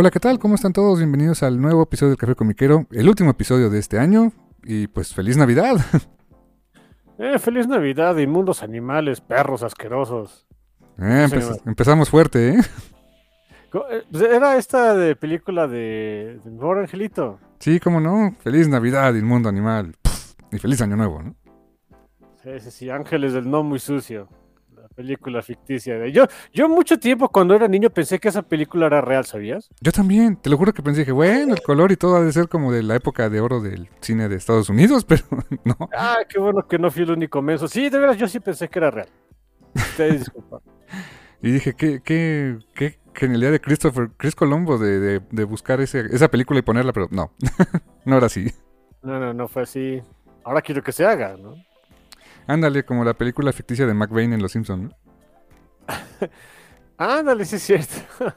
Hola, ¿qué tal? ¿Cómo están todos? Bienvenidos al nuevo episodio del Café Comiquero, el último episodio de este año. Y pues feliz Navidad. Eh, feliz Navidad, inmundos animales, perros asquerosos. Eh, empe- empezamos fuerte, ¿eh? Eh, pues Era esta de película de, de Pobre Angelito. Sí, cómo no. Feliz Navidad, inmundo animal. Pff, y feliz año nuevo, ¿no? Sí, sí, sí, Ángeles del No Muy Sucio. La película ficticia de. Yo, yo mucho tiempo cuando era niño pensé que esa película era real, ¿sabías? Yo también, te lo juro que pensé que, bueno, el color y todo ha de ser como de la época de oro del cine de Estados Unidos, pero no. Ah, qué bueno que no fui el único menso. Sí, de veras, yo sí pensé que era real. Ustedes disculpan. Y dije, qué, qué, qué genialidad de Christopher, Chris Colombo de, de- de buscar ese- esa película y ponerla, pero no, no era así. No, no, no fue así. Ahora quiero que se haga, ¿no? Ándale, como la película ficticia de McVeigh en Los Simpsons, ¿no? Ándale, sí es cierto.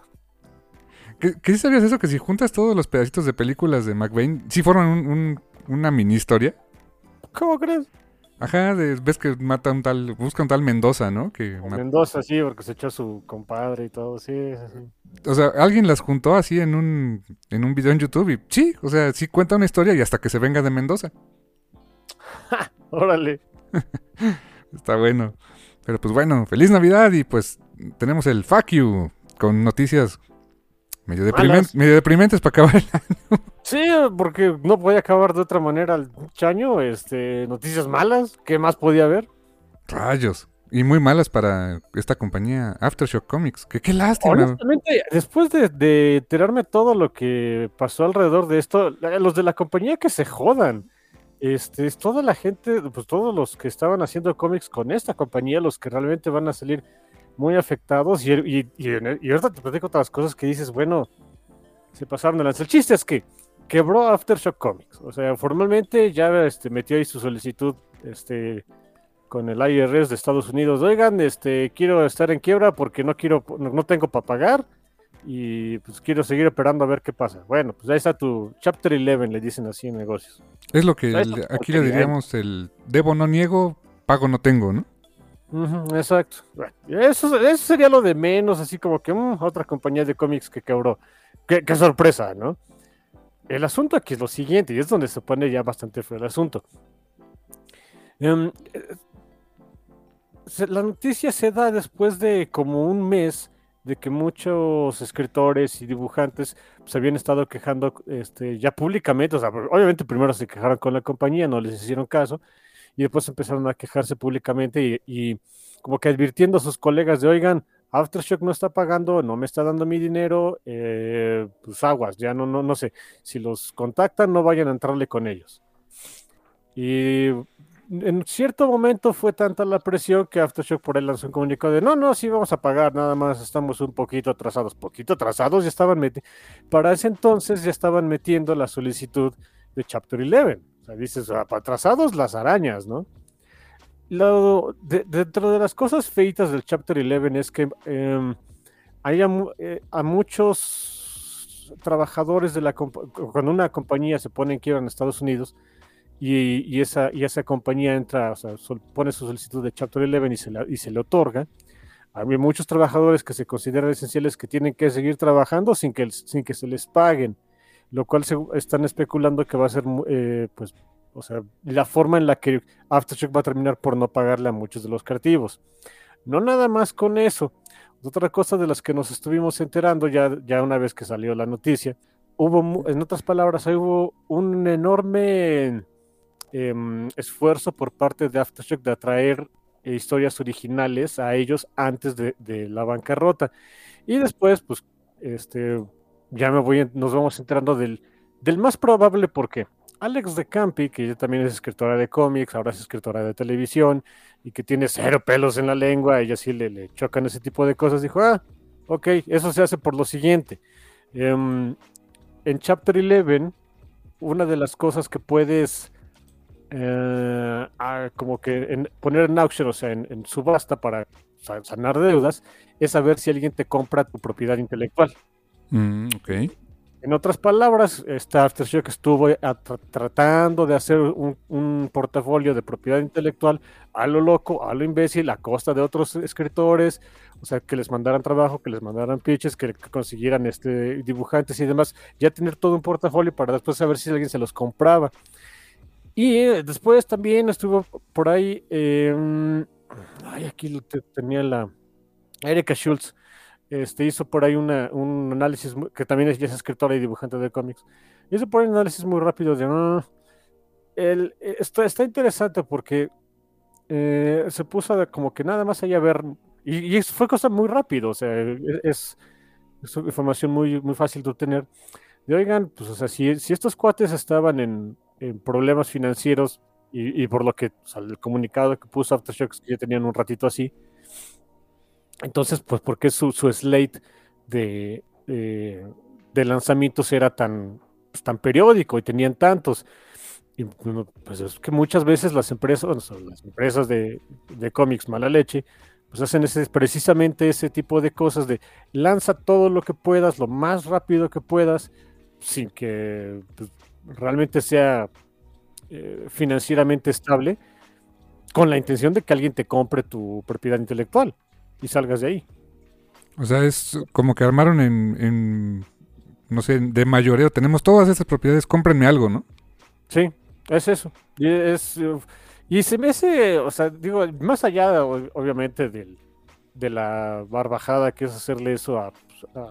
¿Qué, qué sabías eso? Que si juntas todos los pedacitos de películas de McVeigh, sí forman un- un- una mini historia. ¿Cómo crees? Ajá, de- ves que mata un tal, busca un tal Mendoza, ¿no? Que Mendoza, sí, porque se echó a su compadre y todo, sí. o sea, alguien las juntó así en un, en un video en YouTube y sí, o sea, sí cuenta una historia y hasta que se venga de Mendoza. Órale. Está bueno. Pero pues bueno, feliz Navidad y pues tenemos el fuck you con noticias medio, deprimen- Malas. medio deprimentes para acabar el año. Sí, porque no podía acabar de otra manera el chaño. Este, noticias malas. ¿Qué más podía haber? Rayos. Y muy malas para esta compañía Aftershock Comics. Que qué lástima. Honestamente, después de, de enterarme todo lo que pasó alrededor de esto, los de la compañía que se jodan. Este, es toda la gente, pues todos los que estaban haciendo cómics con esta compañía, los que realmente van a salir muy afectados. Y, y, ahorita te platico otras cosas que dices, bueno, se pasaron de lanza. El chiste es que quebró Aftershock Comics. O sea, formalmente ya este, metió ahí su solicitud este, con el IRS de Estados Unidos. Oigan, este, quiero estar en quiebra porque no quiero, no tengo para pagar y pues quiero seguir operando a ver qué pasa. Bueno, pues ahí está tu Chapter 11, le dicen así en negocios. Es lo que aquí le diríamos el debo no niego, pago no tengo, ¿no? Exacto. Bueno, eso, eso sería lo de menos, así como que mm, otra compañía de cómics que quebró. Qué, qué sorpresa, ¿no? El asunto aquí es lo siguiente, y es donde se pone ya bastante feo el asunto. Em, eh, la noticia se da después de como un mes de que muchos escritores y dibujantes se habían estado quejando este, ya públicamente, o sea, obviamente primero se quejaron con la compañía, no les hicieron caso, y después empezaron a quejarse públicamente y, y como que advirtiendo a sus colegas de, oigan, Aftershock no está pagando, no me está dando mi dinero, eh, pues aguas, ya no, no, no sé, si los contactan no vayan a entrarle con ellos. Y en cierto momento fue tanta la presión que Aftershock por él lanzó un comunicado de, no, no, sí vamos a pagar, nada más estamos un poquito atrasados, poquito atrasados, ya estaban meti- para ese entonces ya estaban metiendo la solicitud de Chapter 11. O sea, dices, "Ah, atrasados las arañas, ¿no? Dentro de las cosas feitas del Chapter 11 es que em, hay a, mu- eh, a muchos trabajadores de la cuando una compañía se pone en quiebra en Estados Unidos y, y esa, y esa compañía entra, o sea, pone su solicitud de Chapter 11 y se, la- y se le otorga, hay muchos trabajadores que se consideran esenciales que tienen que seguir trabajando sin que, sin que se les paguen, lo cual se, están especulando que va a ser, eh, pues, o sea, la forma en la que Aftershock va a terminar por no pagarle a muchos de los creativos. No nada más con eso. Otra cosa de las que nos estuvimos enterando ya, ya una vez que salió la noticia, hubo, en otras palabras, hubo un enorme em, esfuerzo por parte de Aftershock de atraer historias originales a ellos antes de, la bancarrota. Y después, pues, este, ya me voy, nos vamos enterando del, del más probable porque Alex de Campi, que también es escritora de cómics, ahora es escritora de televisión y que tiene cero pelos en la lengua, ella sí le, le chocan ese tipo de cosas, dijo, ah, ok, eso se hace por lo siguiente. Em, en Chapter 11, una de las cosas que puedes eh, como que poner en auction, o sea, en, subasta para sanar deudas, es saber si alguien te compra tu propiedad intelectual. Mm, ok. En otras palabras, este Aftershock estuvo tratando de hacer un, portafolio de propiedad intelectual a lo loco, a lo imbécil, a costa de otros escritores, o sea, que les mandaran trabajo, que les mandaran pitches, que, consiguieran este, dibujantes y demás, ya tener todo un portafolio para después saber si alguien se los compraba. Y eh, después también estuvo por ahí, em, ay, aquí tenía la Erika Schultz este, hizo por ahí un análisis, que también es, ya es escritora y dibujante de cómics, hizo por ahí un análisis muy rápido de, ah, el, eh, está, está, interesante porque eh, se puso como que nada más allá a ver, y, fue cosa muy rápido, o sea, e, es, es, información muy, muy fácil de obtener. De oigan, pues, o sea, si, si estos cuates estaban en, problemas financieros, y, por lo que el comunicado que puso Aftershocks, que ya tenían un ratito así, entonces, pues, ¿por qué su, slate de, de, lanzamientos era tan, pues, tan periódico y tenían tantos? Y pues es que muchas veces las empresas, las empresas de, cómics mala leche, pues hacen ese, precisamente ese tipo de cosas de lanza todo lo que puedas, lo más rápido que puedas, sin que pues, realmente sea eh, financieramente estable, con la intención de que alguien te compre tu propiedad intelectual y salgas de ahí. O sea, es como que armaron en, no sé, de mayoreo. Tenemos todas esas propiedades, cómprenme algo, ¿no? Sí, es eso. Y, es, y se me hace, o sea, digo, más allá, obviamente, del, de la barbajada que es hacerle eso a,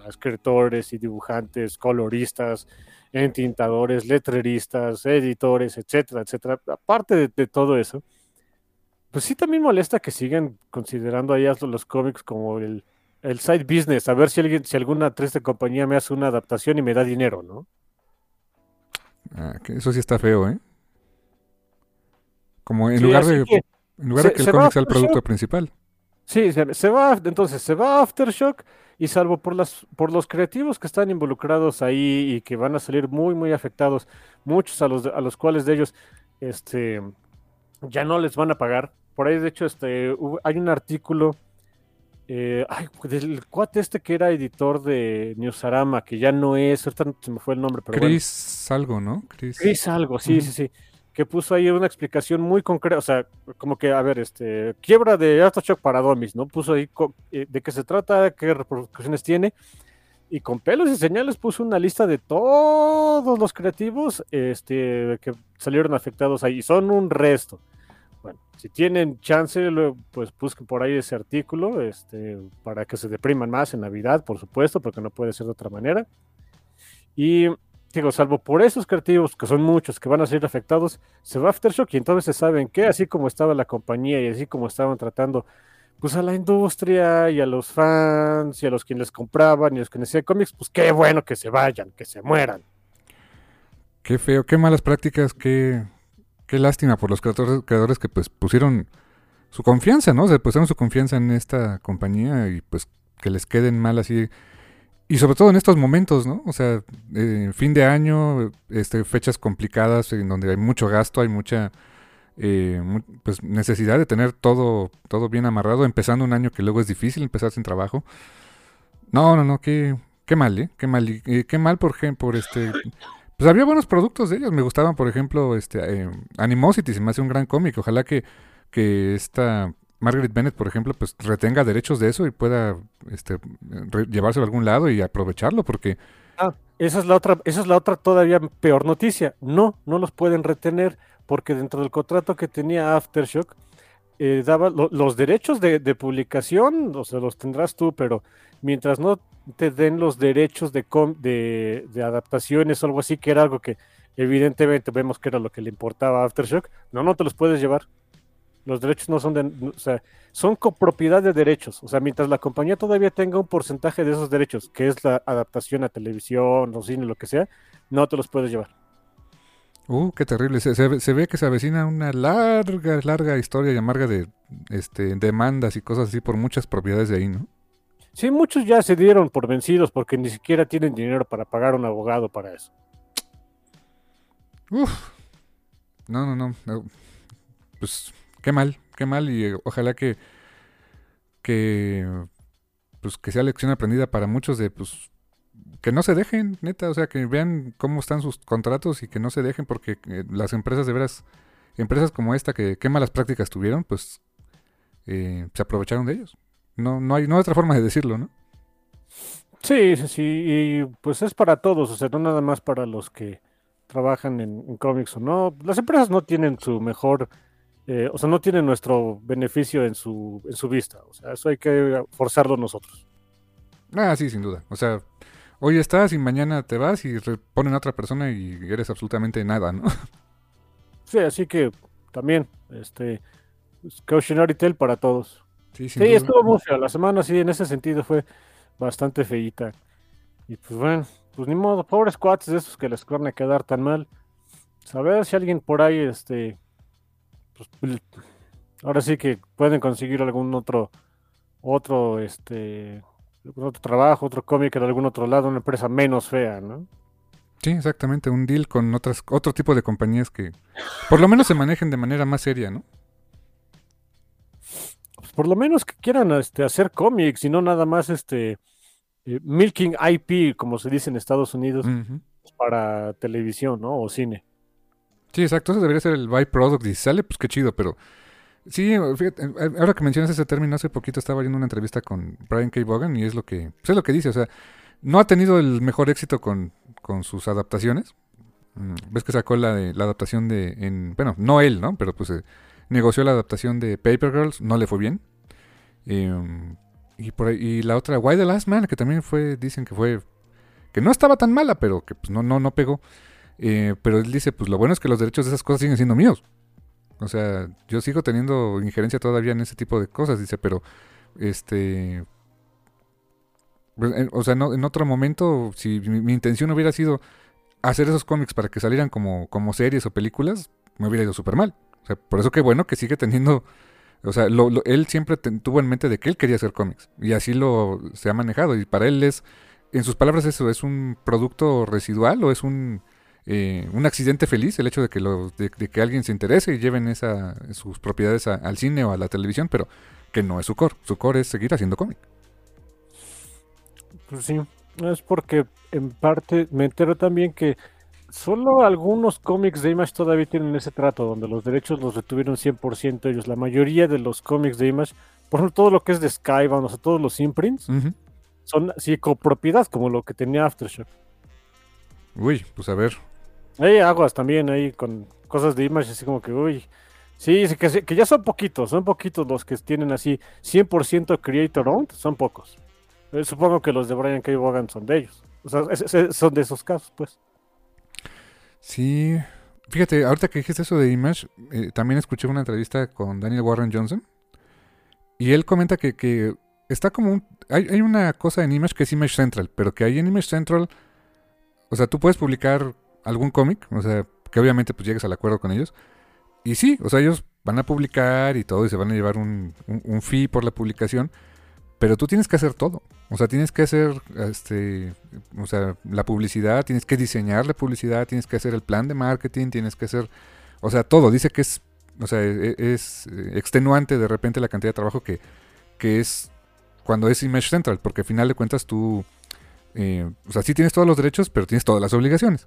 escritores y dibujantes, coloristas, entintadores, letreristas, editores, etcétera, etcétera. Aparte de todo eso, pues sí también molesta que sigan considerando ahí los cómics como el, side business, a ver si alguien, si alguna triste compañía me hace una adaptación y me da dinero, ¿no? Ah, eso sí está feo, ¿eh? Como en lugar de en lugar de que el cómic sea el producto principal. Sí, se, va, entonces se va Aftershock y salvo por las por los creativos que están involucrados ahí y que van a salir muy muy afectados, muchos a los a los cuales de ellos este ya no les van a pagar por ahí, de hecho, este, hay un artículo eh, del cuate este que era editor de Newsarama, que ya no es, ahorita se me fue el nombre, pero Chris algo, ¿no? Chris, algo, sí, sí, sí. Que puso ahí una explicación muy concreta, o sea, como que, a ver, este, quiebra de Aftershock para Domis, ¿no? Puso ahí eh, de qué se trata, qué repercusiones tiene, y con pelos y señales puso una lista de todos los creativos este, que salieron afectados ahí, son un resto. Bueno, si tienen chance, pues busquen por ahí ese artículo, este, para que se depriman más en Navidad, por supuesto, porque no puede ser de otra manera. Y salvo por esos creativos, que son muchos, que van a ser afectados, se va Aftershock y entonces se saben que así como estaba la compañía y así como estaban tratando pues a la industria y a los fans y a los quienes les compraban y a los que hacían cómics, pues qué bueno que se vayan, que se mueran. Qué feo, qué malas prácticas, qué, qué lástima por los creadores, creadores que pues pusieron su confianza, ¿no? O sea, pusieron su confianza en esta compañía y pues que les queden mal así. Y sobre todo en estos momentos, ¿no? O sea, eh, fin de año, este, fechas complicadas en donde hay mucho gasto, hay mucha eh, pues necesidad de tener todo, todo bien amarrado, empezando un año que luego es difícil empezar sin trabajo. No, no, no, qué, qué mal, ¿eh? Qué mal, qué mal por, por este pues había buenos productos de ellos. Me gustaban, por ejemplo, este eh, Animosity, se me hace un gran cómic. Ojalá que, que esta Margaret Bennett, por ejemplo, pues retenga derechos de eso y pueda este, llevárselo a algún lado y aprovecharlo, porque... Ah, esa es la otra, esa es la otra todavía peor noticia. No, no los pueden retener, porque dentro del contrato que tenía Aftershock, eh, daba los derechos de, publicación, o sea, los tendrás tú, pero mientras no te den los derechos de, de, adaptaciones o algo así, que era algo que evidentemente vemos que era lo que le importaba a Aftershock, no, no te los puedes llevar. Los derechos no son de, o sea, son copropiedad de derechos. O sea, mientras la compañía todavía tenga un porcentaje de esos derechos, que es la adaptación a televisión o cine, lo que sea, no te los puedes llevar. Uh, qué terrible. Se, se, ve que se avecina una larga, larga historia y amarga de este, demandas y cosas así por muchas propiedades de ahí, ¿no? Sí, muchos ya se dieron por vencidos porque ni siquiera tienen dinero para pagar un abogado para eso. Uf. No, no, no. Pues qué mal, qué mal y eh, ojalá que que pues que sea lección aprendida para muchos de pues que no se dejen, neta, o sea, que vean cómo están sus contratos y que no se dejen porque eh, las empresas de veras empresas como esta que qué malas prácticas tuvieron, pues eh, se aprovecharon de ellos. No no hay no hay otra forma de decirlo, ¿no? Sí, sí, sí, y pues es para todos, o sea, no nada más para los que trabajan en cómics o no. Las empresas no tienen su mejor eh, o sea, no tiene nuestro beneficio en su, en su vista. O sea, eso hay que forzarlo nosotros. Ah, sí, sin duda. O sea, hoy estás y mañana te vas y ponen a otra persona y eres absolutamente nada, ¿no? Sí, así que también, este, cautionary tale para todos. Sí, sí estuvo muy feo. La semana, sí, en ese sentido fue bastante feíta. Y pues bueno, pues ni modo, pobres cuates de esos que les corne quedar tan mal. Saber si alguien por ahí, este, pues, ahora sí que pueden conseguir algún otro, otro, este, otro trabajo, otro cómic en algún otro lado, una empresa menos fea, ¿no? Sí, exactamente, un deal con otras, otro tipo de compañías que por lo menos se manejen de manera más seria, ¿no? Pues por lo menos que quieran este, hacer cómics y no nada más este eh, milking IP, como se dice en Estados Unidos, para televisión, ¿no? O cine. Sí, exacto, eso debería ser el byproduct y sale, pues qué chido, pero sí, fíjate, eh, ahora que mencionas ese término, hace poquito estaba viendo una entrevista con Brian K. Vaughan y es lo que, pues es lo que dice, o sea, no ha tenido el mejor éxito con, sus adaptaciones. Mm, ves que sacó la, adaptación de, en, bueno, no él, ¿no? Pero pues eh, negoció la adaptación de Paper Girls, no le fue bien. Em, y, por ahí, y la otra, Why the Last Man, que también fue, dicen que fue, que no estaba tan mala, pero que pues no, no, no pegó. Eh, pero él dice, pues lo bueno es que los derechos de esas cosas siguen siendo míos. O sea, yo sigo teniendo injerencia todavía en ese tipo de cosas, dice, pero este... Pues, o sea, en otro momento, si mi, intención hubiera sido hacer esos cómics para que salieran como, como series o películas, me hubiera ido súper mal. O sea, por eso qué bueno que sigue teniendo... O sea, él siempre tuvo en mente de que él quería hacer cómics. Y así lo se ha manejado. Y para él es, en sus palabras, eso es un producto residual o es un eh, un accidente feliz el hecho de que, lo, de, que alguien se interese y lleven esa, sus propiedades al cine o a la televisión, pero que no es su core. Su core es seguir haciendo cómic. Pues sí, es porque en parte me entero también que solo algunos cómics de Image todavía tienen ese trato, donde los derechos los retuvieron 100% ellos. La mayoría de los cómics de Image, por ejemplo, todo lo que es de Skybound, o sea, todos los imprints, son así copropiedad, como lo que tenía Aftershock. Uy, pues a ver, hay aguas también ahí con cosas de Image, así como que, uy. Sí, que, ya son poquitos, son poquitos los que tienen así 100% creator owned, son pocos. Eh, supongo que los de Brian K. Vaughan son de ellos. O sea, son de esos casos, pues. Sí. Fíjate, ahorita que dijiste eso de Image, eh, también escuché una entrevista con Daniel Warren Johnson. Y él comenta que, que está como un. Hay, hay, una cosa en Image que es Image Central, pero que ahí en Image Central. O sea, tú puedes publicar algún cómic, o sea, que obviamente pues llegues al acuerdo con ellos. Y sí, o sea, ellos van a publicar y todo y se van a llevar un, un, fee por la publicación, pero tú tienes que hacer todo. O sea, tienes que hacer este, o sea, la publicidad, tienes que diseñar la publicidad, tienes que hacer el plan de marketing, tienes que hacer, o sea, todo. Dice que es, o sea, e, es, extenuante de repente la cantidad de trabajo que, que es cuando es Image Central, porque al final de cuentas tú, eh, o sea, sí tienes todos los derechos, pero tienes todas las obligaciones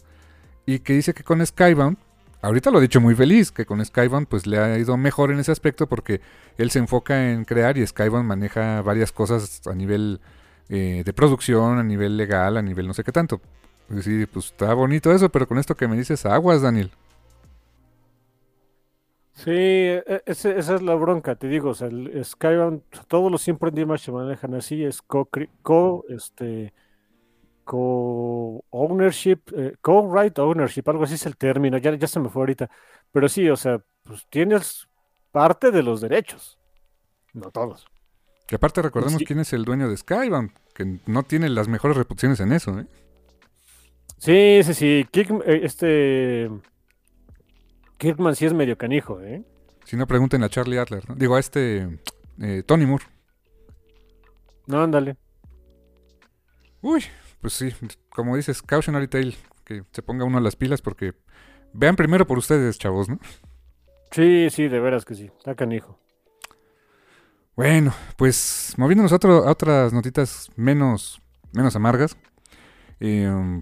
y que dice que con Skybound, ahorita lo ha dicho muy feliz, que con Skybound pues le ha ido mejor en ese aspecto porque él se enfoca en crear y Skybound maneja varias cosas a nivel eh, de producción, a nivel legal, a nivel no sé qué tanto. Sí, pues está bonito eso, pero con esto que me dices, aguas, Daniel. Sí, e- esa es la bronca, te digo, o sea, Skybound, todos los 100 Dimas se manejan así, es co, co este, co-ownership, eh, co-right ownership, algo así es el término, ya, ya se me fue ahorita, pero sí, o sea, pues tienes parte de los derechos, no todos. Que aparte recordemos Sí. quién es el dueño de Skybound, que no tiene las mejores reputaciones en eso, ¿eh? Sí, sí, sí, Kirk- eh, este, Kirkman sí es medio canijo, ¿eh? Si no, pregunten a Charlie Adler, ¿no? Digo, a este eh, Tony Moore. No, ándale. Uy, pues sí, como dices, cautionary tale, que se ponga uno las pilas porque vean primero por ustedes, chavos, ¿no? Sí, sí, de veras que sí, está canijo. Bueno, pues moviéndonos a, otro- a otras notitas menos, menos amargas. eh,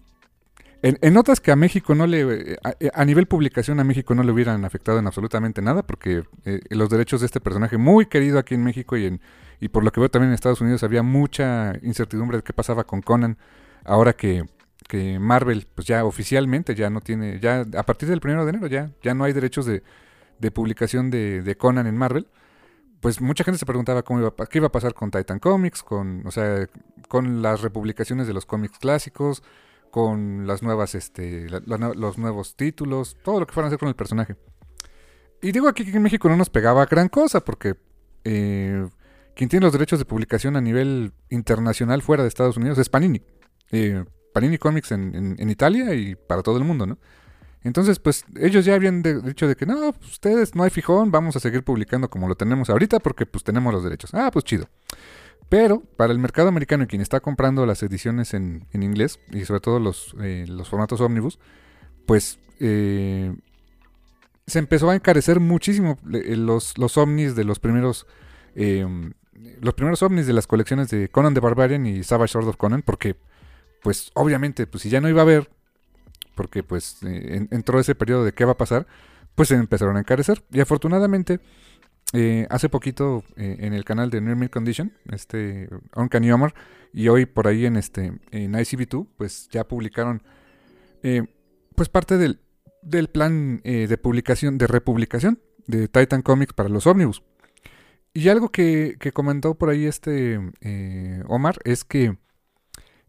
en, en notas que a México no le. A, a nivel publicación, a México no le hubieran afectado en absolutamente nada, porque eh, los derechos de este personaje, muy querido aquí en México y, en, y por lo que veo también en Estados Unidos, había mucha incertidumbre de qué pasaba con Conan, ahora que, que Marvel, pues ya oficialmente ya no tiene. ya A partir del primero de enero ya, ya no hay derechos de, de publicación de, de Conan en Marvel pues mucha gente se preguntaba cómo qué iba a pasar con Titan Comics, con, o sea, con las republicaciones de los cómics clásicos, con las nuevas, este, los nuevos títulos, todo lo que fueran a hacer con el personaje. Y digo aquí que en México no nos pegaba gran cosa, porque eh, quien tiene los derechos de publicación a nivel internacional fuera de Estados Unidos es Panini. Eh, Panini Comics en, Italia y para todo el mundo, ¿no? Entonces, pues ellos ya habían dicho de que no, pues, ustedes no hay fijón, vamos a seguir publicando como lo tenemos ahorita porque pues tenemos los derechos. Ah, pues chido. Pero para el mercado americano y quien está comprando las ediciones en, inglés y sobre todo los, eh, formatos ómnibus, pues eh, se empezó a encarecer muchísimo eh, los, los ovnis de los primeros los primeros ovnis de las colecciones de Conan the Barbarian y Savage Sword of Conan porque pues obviamente pues si ya no iba a haber porque pues eh, en- entró ese periodo de qué va a pasar, pues se empezaron a encarecer. Y afortunadamente, eh, hace poquito eh, en el canal de Near Mid Condition, este Uncanny Omar, y hoy por ahí en este en ICB2, pues ya publicaron eh, pues parte del, del plan eh, de publicación, de republicación de Titan Comics para los ómnibus. Y algo que, que comentó por ahí este Omar es que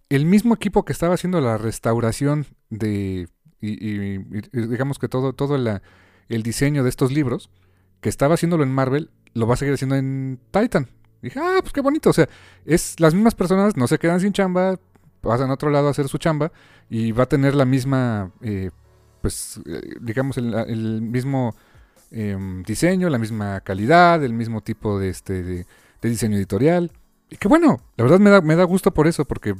el mismo equipo que estaba haciendo la restauración de y, y- y digamos que todo todo la- el diseño de estos libros que estaba haciéndolo en Marvel lo va a seguir haciendo en Titan. Dije ah pues qué bonito o sea es las mismas personas no se quedan sin chamba pasan a otro lado a hacer su chamba y va a tener la misma eh, pues eh, digamos el, mismo em, diseño la misma calidad el mismo tipo de este de, de diseño editorial. Y que bueno la verdad me da, me da gusto por eso porque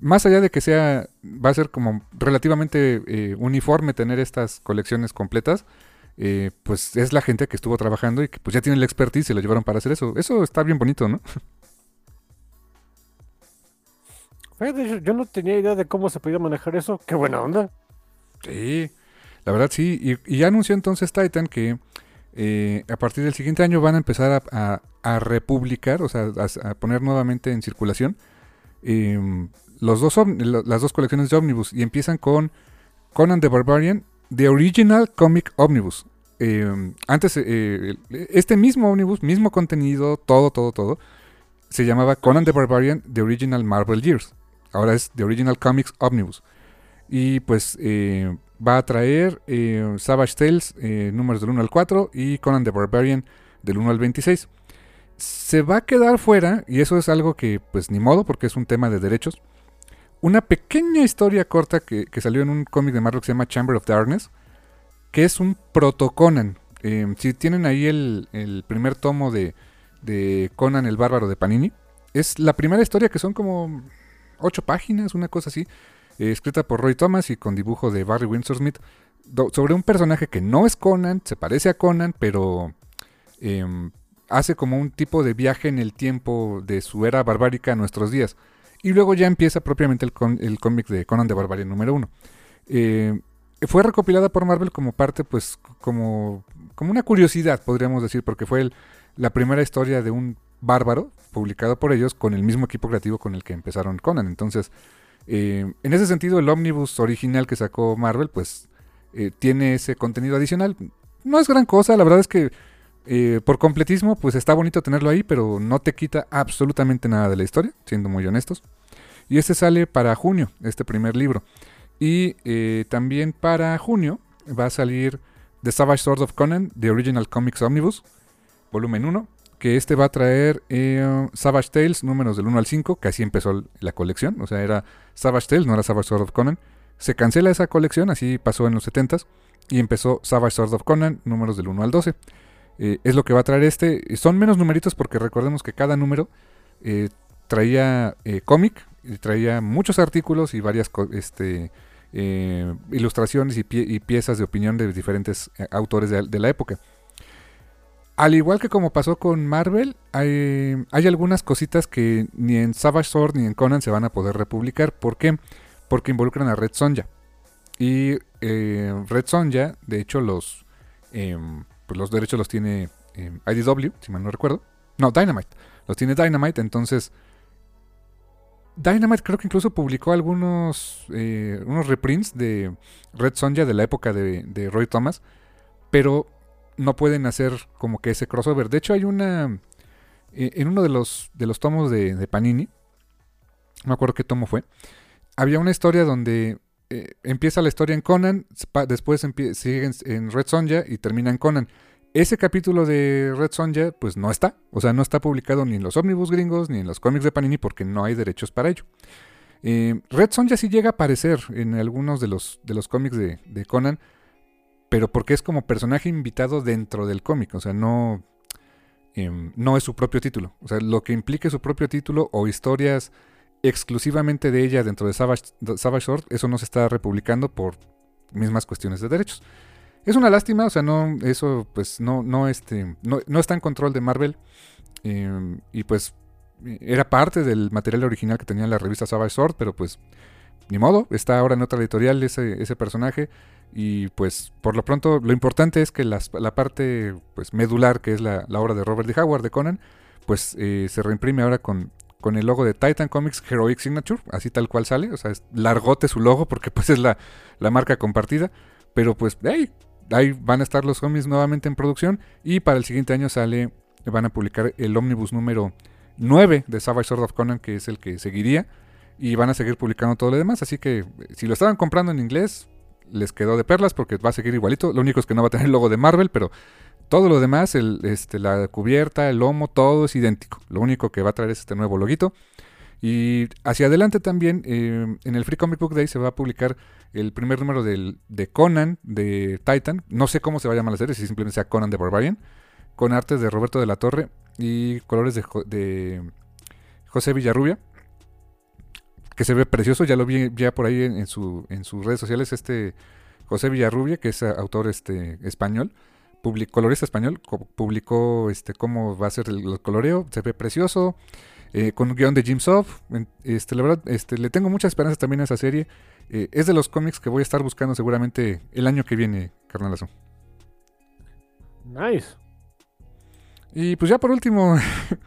más allá de que sea, va a ser como relativamente eh, uniforme tener estas colecciones completas, eh, pues es la gente que estuvo trabajando y que pues ya tiene la expertise y lo llevaron para hacer eso. Eso está bien bonito, ¿no? Fíjate, yo- no tenía idea de cómo se podía manejar eso. Qué buena onda. Sí, la verdad sí. Y, y ya anunció entonces Titan que eh, a partir del siguiente año van a empezar a, a- a republicar, o sea, a, a poner nuevamente en circulación em, los dos las dos colecciones de Omnibus. Y empiezan con Conan the Barbarian, The Original Comic Omnibus. Em, antes, eh, este mismo Omnibus, mismo contenido, todo, todo, todo, se llamaba Conan the Barbarian, The Original Marvel Years. Ahora es The Original Comics Omnibus. Y pues eh, va a traer eh, Savage Tales números del 1 al 4 y Conan the Barbarian del 1 al 26. Se va a quedar fuera, y eso es algo que pues ni modo porque es un tema de derechos, una pequeña historia corta que, salió en un cómic de Marvel que se llama Chamber of Darkness, que es un proto Conan. Eh, si tienen ahí el, primer tomo de, Conan el Bárbaro de Panini, es la primera historia que son como ocho páginas, una cosa así, eh, escrita por Roy Thomas y con dibujo de Barry Windsor Smith, sobre un personaje que no es Conan, se parece a Conan, pero em, hace como un tipo de viaje en el tiempo de su era barbárica a nuestros días. Y luego ya empieza propiamente el, el cómic de Conan de Barbarian número uno. Eh, fue recopilada por Marvel como parte, pues, como, como una curiosidad, podríamos decir, porque fue el- la primera historia de un bárbaro publicado por ellos con el mismo equipo creativo con el que empezaron Conan. Entonces, eh, en ese sentido, el ómnibus original que sacó Marvel, pues, eh, tiene ese contenido adicional. no es gran cosa, la verdad es que eh, por completismo, pues está bonito tenerlo ahí, pero no te quita absolutamente nada de la historia, siendo muy honestos. Y este sale para junio, este primer libro. Y eh, también para junio va a salir The Savage Sword of Conan, The Original Comics Omnibus, volumen 1, que este va a traer eh, Savage Tales, números del 1 al 5, que así empezó la colección, o sea, era Savage Tales, no era Savage Sword of Conan. Se cancela esa colección, así pasó en los 70s, y empezó Savage Sword of Conan, números del 1 al 12. Eh, es lo que va a traer este. Son menos numeritos porque recordemos que cada número eh, traía eh, cómic, traía muchos artículos y varias este, ilustraciones y, piezas de opinión de diferentes autores de, la época. Al igual que como pasó con Marvel, hay, hay, algunas cositas que ni en Savage Sword ni en Conan se van a poder republicar. ¿Por qué? Porque involucran a Red Sonja. Y Red Sonja, de hecho, los em, pues los derechos los tiene eh, IDW, si mal no recuerdo. No, Dynamite. Los tiene Dynamite, entonces... Dynamite creo que incluso publicó algunos eh, unos reprints de Red Sonja de la época de, Roy Thomas, pero no pueden hacer como que ese crossover. De hecho, hay una. Eh, en uno de los, de los tomos de, Panini, no me acuerdo qué tomo fue, había una historia donde eh, empieza la historia en Conan, después sigue en, Red Sonja y termina en Conan. Ese capítulo de Red Sonja, pues no está. O sea, no está publicado ni en los ómnibus gringos ni en los cómics de Panini porque no hay derechos para ello. Eh, Red Sonja sí llega a aparecer en algunos de los, de los cómics de, Conan, pero porque es como personaje invitado dentro del cómic. O sea, no, em, no es su propio título. O sea, lo que implique su propio título o historias exclusivamente de ella dentro de Savage, Sword, eso no se está republicando por mismas cuestiones de derechos. Es una lástima, o sea, no, eso pues no, no, este, no, está en control de Marvel. Em, y pues era parte del material original que tenía la revista Savage Sword, pero pues ni modo, está ahora en otra editorial ese, ese personaje. Y pues por lo pronto lo importante es que la parte pues medular, que es la, obra de Robert D. Howard de Conan, pues eh, se reimprime ahora con con el logo de Titan Comics Heroic Signature, así tal cual sale, o sea, es largote su logo porque pues es la, marca compartida, pero pues hey, ahí van a estar los cómics nuevamente en producción y para el siguiente año sale, van a publicar el ómnibus número 9 de Savage Sword of Conan, que es el que seguiría, y van a seguir publicando todo lo demás, así que si lo estaban comprando en inglés, les quedó de perlas porque va a seguir igualito, lo único es que no va a tener el logo de Marvel, pero todo lo demás, el, este, la cubierta, el lomo, todo es idéntico. Lo único que va a traer es este nuevo loguito. Y hacia adelante también, eh, en el Free Comic Book Day se va a publicar el primer número del, de Conan, de Titan. No sé cómo se va a llamar la serie, si simplemente sea Conan de Barbarian. Con artes de Roberto de la Torre y colores de, José Villarrubia. Que se ve precioso, ya lo vi ya por ahí en, su, en sus redes sociales. Este José Villarrubia, que es autor este, español colorista español, publicó este, cómo va a ser el, coloreo, se ve precioso, eh, con un guion de Jim Soft. Este, la verdad, este, le tengo muchas esperanzas también a esa serie. Eh, es de los cómics que voy a estar buscando seguramente el año que viene, carnalazo. Nice. Y pues ya por último,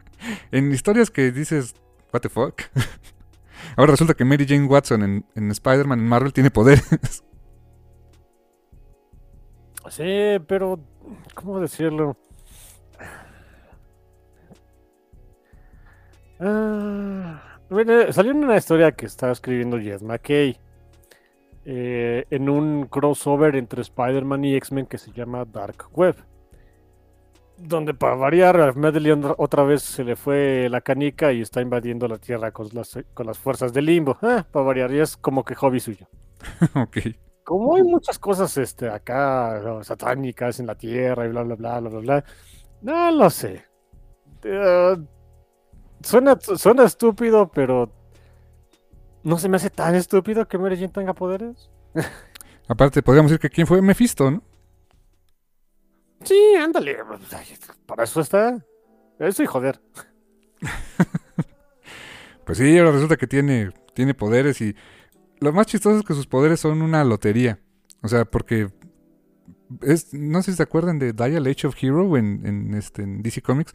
en historias que dices, what the fuck. Ahora resulta que Mary Jane Watson en, en Spider-Man en Marvel tiene poderes. Sí, pero ¿cómo decirlo? Ah, salió en una historia que estaba escribiendo Jess McKay eh, en un crossover entre Spider-Man y X-Men que se llama Dark Web. Donde para variar, a Medellín otra vez se le fue la canica y está invadiendo la Tierra con las, con las fuerzas del limbo. Ah, para variar, y es como que hobby suyo. ok como hay muchas cosas este, acá satánicas en la tierra y bla, bla, bla, bla, bla, bla. No lo sé. Eh, suena, suena estúpido, pero no se me hace tan estúpido que Mary Jane tenga poderes. Aparte, podríamos decir que quién fue Mephisto, ¿no? Sí, ándale. Para eso está. Eso y joder. pues sí, ahora resulta que tiene, tiene poderes y lo más chistoso es que sus poderes son una lotería. O sea, porque es, no sé si se acuerdan de Dial Age of Hero en, este, en DC Comics,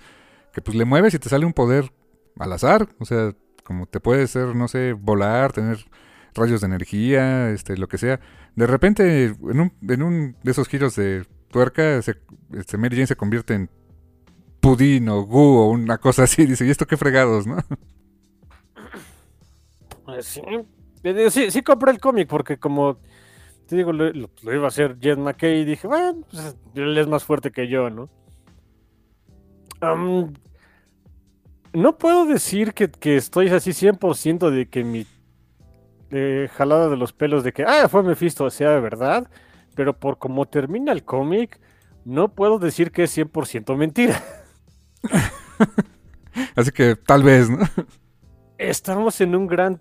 que pues le mueves y te sale un poder al azar. O sea, como te puede ser, no sé, volar, tener rayos de energía, este, lo que sea. De repente, en un, en un de esos giros de tuerca, se, este, Mary Jane se convierte en pudín o gu o una cosa así. Dice, ¿y esto qué fregados, no? Eh, sí, sí, sí compré el cómic porque como te digo, lo, lo- lo iba a hacer Jen McKay y dije, bueno, pues, él es más fuerte que yo, ¿no? No puedo decir que, que estoy así 100% de que mi eh, jalada de los pelos de que, ah, fue Mephisto, sea de verdad, pero por como termina el cómic, no puedo decir que es 100% mentira. Así que tal vez, ¿no? Estamos en un gran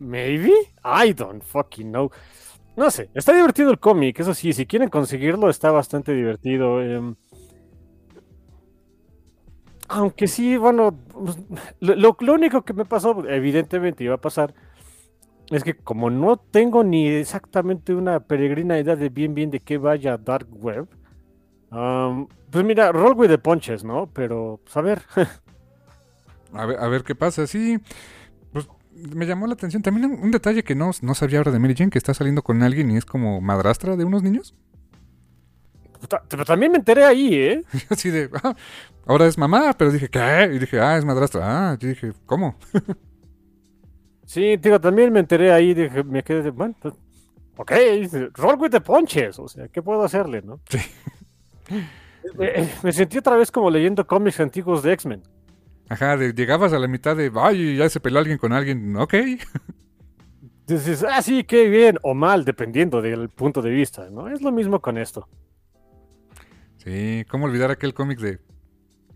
maybe. I don't fucking know. No sé, está divertido el cómic, eso sí, si quieren conseguirlo está bastante divertido. em. Aunque sí, bueno, pues, lo, único que me pasó, evidentemente iba a pasar, es que como no tengo ni exactamente una peregrina idea de bien bien de qué vaya Dark Web, pues mira, roll with the punches, ¿no? Pero, pues a ver. A ver, qué pasa. Sí, me llamó la atención. También un, detalle que no, no sabía ahora de Mary Jane, que está saliendo con alguien y es como madrastra de unos niños. Pero también me enteré ahí, ¿eh? Así de, ah, ahora es mamá, pero dije, ¿qué? Y dije, ah, es madrastra. Ah, yo dije, ¿cómo? Sí, digo, también me enteré ahí, dije, me quedé de, bueno, pues, ok, roll with the punches, o sea, ¿qué puedo hacerle, no? Sí. Me, eh, me sentí otra vez como leyendo cómics antiguos de X-Men. Ajá, de- llegabas a la mitad de, ay, ya se peló alguien con alguien. Ok. Dices, ah, sí, qué bien, o mal, dependiendo del punto de vista, ¿no? Es lo mismo con esto. Sí, ¿cómo olvidar aquel cómic de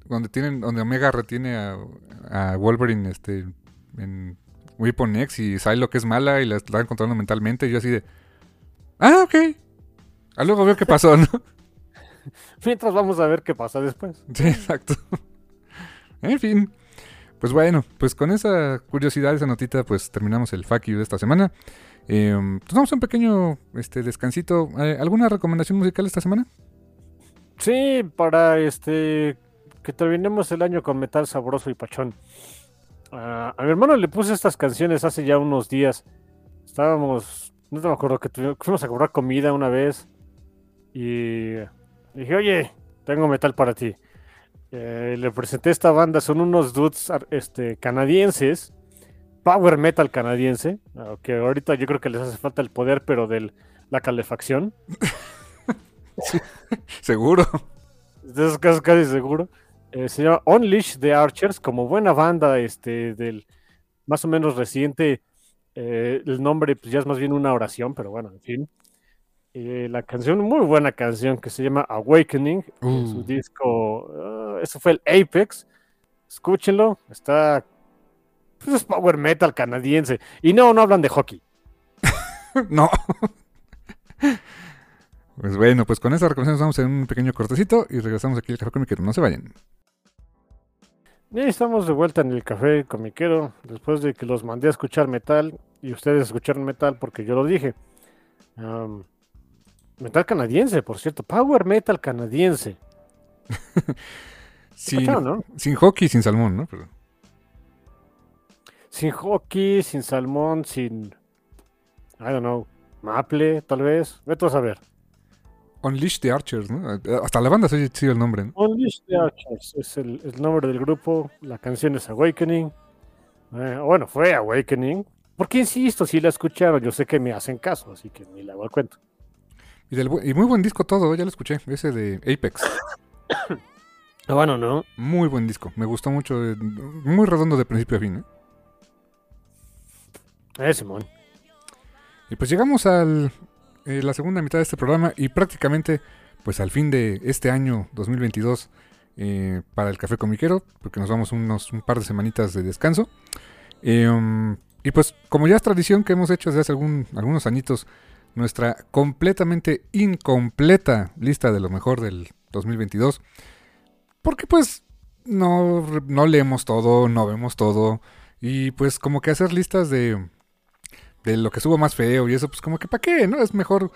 donde tienen, donde Omega retiene a, a Wolverine este en Weapon X y Psylocke es mala y la están controlando mentalmente y yo así de Ah, ok. Ah, luego veo qué pasó, ¿no? Mientras vamos a ver qué pasa después. Sí, exacto. En fin. Pues bueno, pues con esa curiosidad, esa notita, pues terminamos el fuck you de esta semana. Eh, pues un pequeño este, descansito. Eh, ¿Alguna recomendación musical esta semana? Sí, para este que terminemos el año con metal sabroso y pachón. A mi hermano le puse estas canciones hace ya unos días. Estábamos, no te me acuerdo que tuvimos- fuimos a comprar comida una vez y dije, oye, tengo metal para ti. Eh, le presenté esta banda, son unos dudes este, canadienses, power metal canadiense, que ahorita yo creo que les hace falta el poder, pero de la calefacción. Seguro. De esos casos casi seguro. Eh, se llama Unleash the Archers, como buena banda este, del más o menos reciente. eh, el nombre pues, ya es más bien una oración, pero bueno, en fin. Eh, la canción, muy buena canción que se llama Awakening, en su Uh. disco, ah, eso fue el Apex. Escúchenlo, está. Pues es power metal canadiense. Y no, no hablan de hockey. no. Pues bueno, pues con esa recomendación nos vamos en un pequeño cortecito y regresamos aquí al Café Comiquero. No se vayan. Y estamos de vuelta en el café comiquero después de que los mandé a escuchar metal y ustedes escucharon metal porque yo lo dije. Am, metal canadiense, por cierto, power metal canadiense. Sin, ¿Cacharon, no? sin hockey sin salmón, ¿no? Pero- Sin hockey, sin salmón, sin. I don't know. Maple, tal vez. Vete a saber. Unleash the Archers, ¿no? Hasta la banda se oye chido el nombre, ¿no? Unleash the Archers es el, el nombre del grupo. La canción es Awakening. Eh, bueno, fue Awakening. Porque insisto, si la escucharon, yo sé que me hacen caso, así que ni la hago al cuento. Y, del bu- y muy buen disco todo, ya lo escuché. Ese de Apex. Ah, Bueno, no. Muy buen disco. Me gustó mucho. eh, Muy redondo de principio a fin, ¿eh? Eh, Simón. Y pues llegamos a la segunda mitad de este programa y prácticamente pues al fin de este año 2022 eh, para el Café Comiquero, porque nos vamos unos un par de semanitas de descanso. Eh, um, y pues como ya es tradición que hemos hecho desde hace algún- algunos añitos, nuestra completamente incompleta lista de lo mejor del 2022, porque pues no, no leemos todo, no vemos todo, y pues como que hacer listas de de lo que estuvo más feo y eso, pues como que para qué, ¿no? Es mejor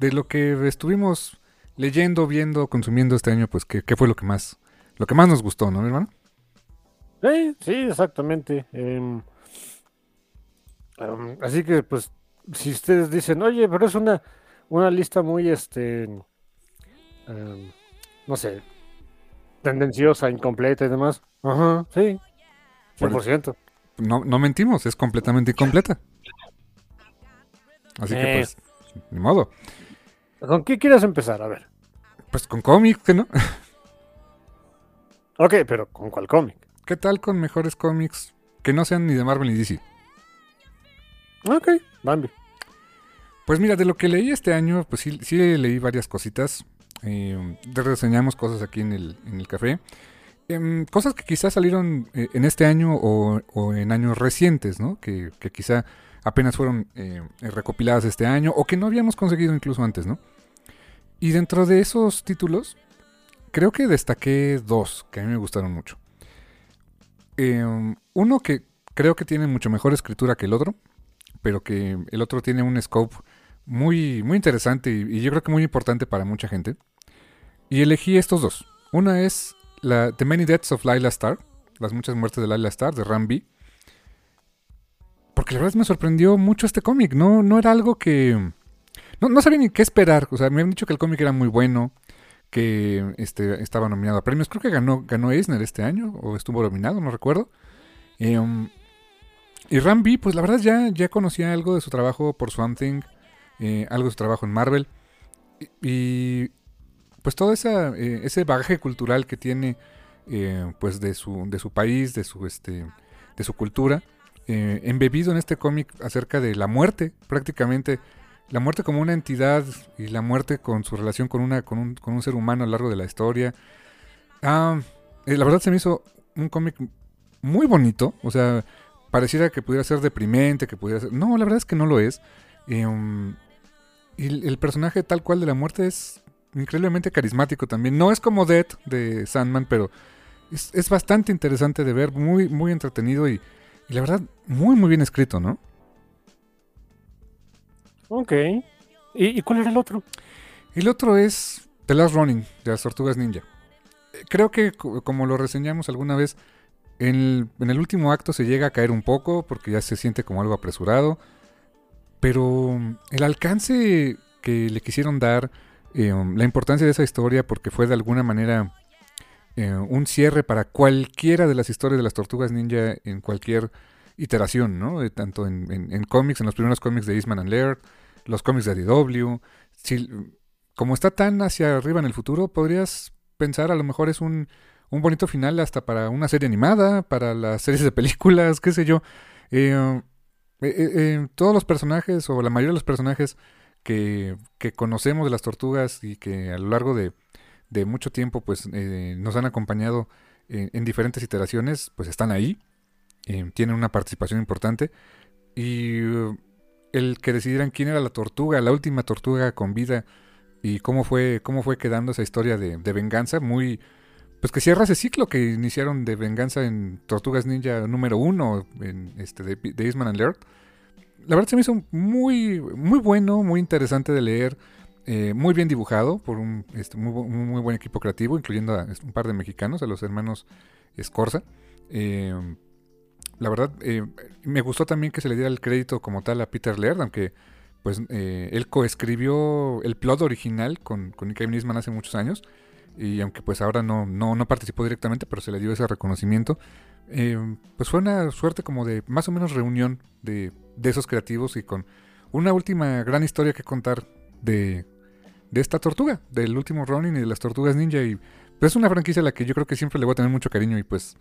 de lo que estuvimos leyendo, viendo, consumiendo este año, pues qué, qué fue lo que más, lo que más nos gustó, ¿no, mi hermano? Sí, sí, exactamente. Em, así que, pues, si ustedes dicen, oye, pero es una, una lista muy, este, em, no sé, tendenciosa, incompleta y demás. Ajá, sí, 100%. No, no mentimos, es completamente incompleta. Así que Eh. pues, ni modo. ¿Con qué quieres empezar? A ver. Pues con cómics, ¿qué no? Ok, pero ¿con cuál cómic? ¿Qué tal con mejores cómics que no sean ni de Marvel ni DC? Ok, Bambi. Pues mira, de lo que leí este año, pues sí, leí varias cositas. Eh, reseñamos cosas aquí en el, en el café. Em, cosas que quizás salieron eh, en este año o, en años recientes, ¿no? Que, que quizá apenas fueron eh, recopiladas este año o que no habíamos conseguido incluso antes, ¿no? Y dentro de esos títulos, creo que destaqué dos que a mí me gustaron mucho. Em, uno que creo que tiene mucho mejor escritura que el otro, pero que el otro tiene un scope muy, muy interesante y, yo creo que muy importante para mucha gente. Y elegí estos dos. Una es la The Many Deaths of Lila Star, las muchas muertes de Lila Star, de Rambi. Porque la verdad me sorprendió mucho este cómic. No, no era algo que. No, no sabía ni qué esperar. O sea, me habían dicho que el cómic era muy bueno. Que este, estaba nominado a premios. Creo que ganó, ganó Eisner este año. O estuvo nominado, no recuerdo. Eh, y Rambi, pues la verdad ya, ya conocía algo de su trabajo por Swamp Thing. Eh, algo de su trabajo en Marvel. Y, pues todo esa, eh, ese bagaje cultural que tiene eh, pues de su, de su país, de su, este, de su cultura, embebido en este cómic acerca de la muerte, prácticamente la muerte como una entidad y la muerte con su relación con, una, con, un, con un ser humano a lo largo de la historia. Ah, la verdad se me hizo un cómic muy bonito, o sea, pareciera que pudiera ser deprimente, que pudiera. No, la verdad es que no lo es. Um, y el, personaje tal cual de la muerte es increíblemente carismático también. No es como Death de Sandman, pero es, es bastante interesante de ver, muy, muy entretenido y, y, la verdad, muy, muy bien escrito, ¿no? Ok. ¿Y, ¿Y, cuál era el otro? El otro es The Last Running, de las Tortugas Ninja. Creo que, como lo reseñamos alguna vez, en el, en el último acto se llega a caer un poco porque ya se siente como algo apresurado. Pero el alcance que le quisieron dar, eh, la importancia de esa historia, porque fue de alguna manera eh, un cierre para cualquiera de las historias de las tortugas ninja en cualquier iteración, ¿no? Eh, tanto en, en, cómics, en los primeros cómics de Eastman and Laird, los cómics de DW. Si, como está tan hacia arriba en el futuro, podrías pensar a lo mejor es un, un bonito final hasta para una serie animada, para las series de películas, qué sé yo. Eh, eh, todos los personajes, o la mayoría de los personajes que, que, conocemos de las tortugas y que a lo largo de, de mucho tiempo pues eh, nos han acompañado en, en, diferentes iteraciones, pues están ahí, eh, tienen una participación importante. Y el que decidieran quién era la tortuga, la última tortuga con vida y cómo fue, cómo fue quedando esa historia de, de venganza, muy pues que cierra ese ciclo que iniciaron de venganza en Tortugas Ninja número uno en este de, de Eastman and Laird. La verdad se me hizo muy, muy bueno, muy interesante de leer, eh, muy bien dibujado por un, este, muy, muy, buen equipo creativo, incluyendo a un par de mexicanos, a los hermanos Escorza. Eh, la verdad, eh, me gustó también que se le diera el crédito como tal a Peter Laird, aunque pues eh, él coescribió el plot original con, con Kevin Eastman hace muchos años y aunque pues ahora no, no, no, participó directamente, pero se le dio ese reconocimiento, eh, pues fue una suerte como de más o menos reunión de, de, esos creativos y con una última gran historia que contar de, de esta tortuga, del último Ronin y de las tortugas ninja. Y pues es una franquicia a la que yo creo que siempre le voy a tener mucho cariño y pues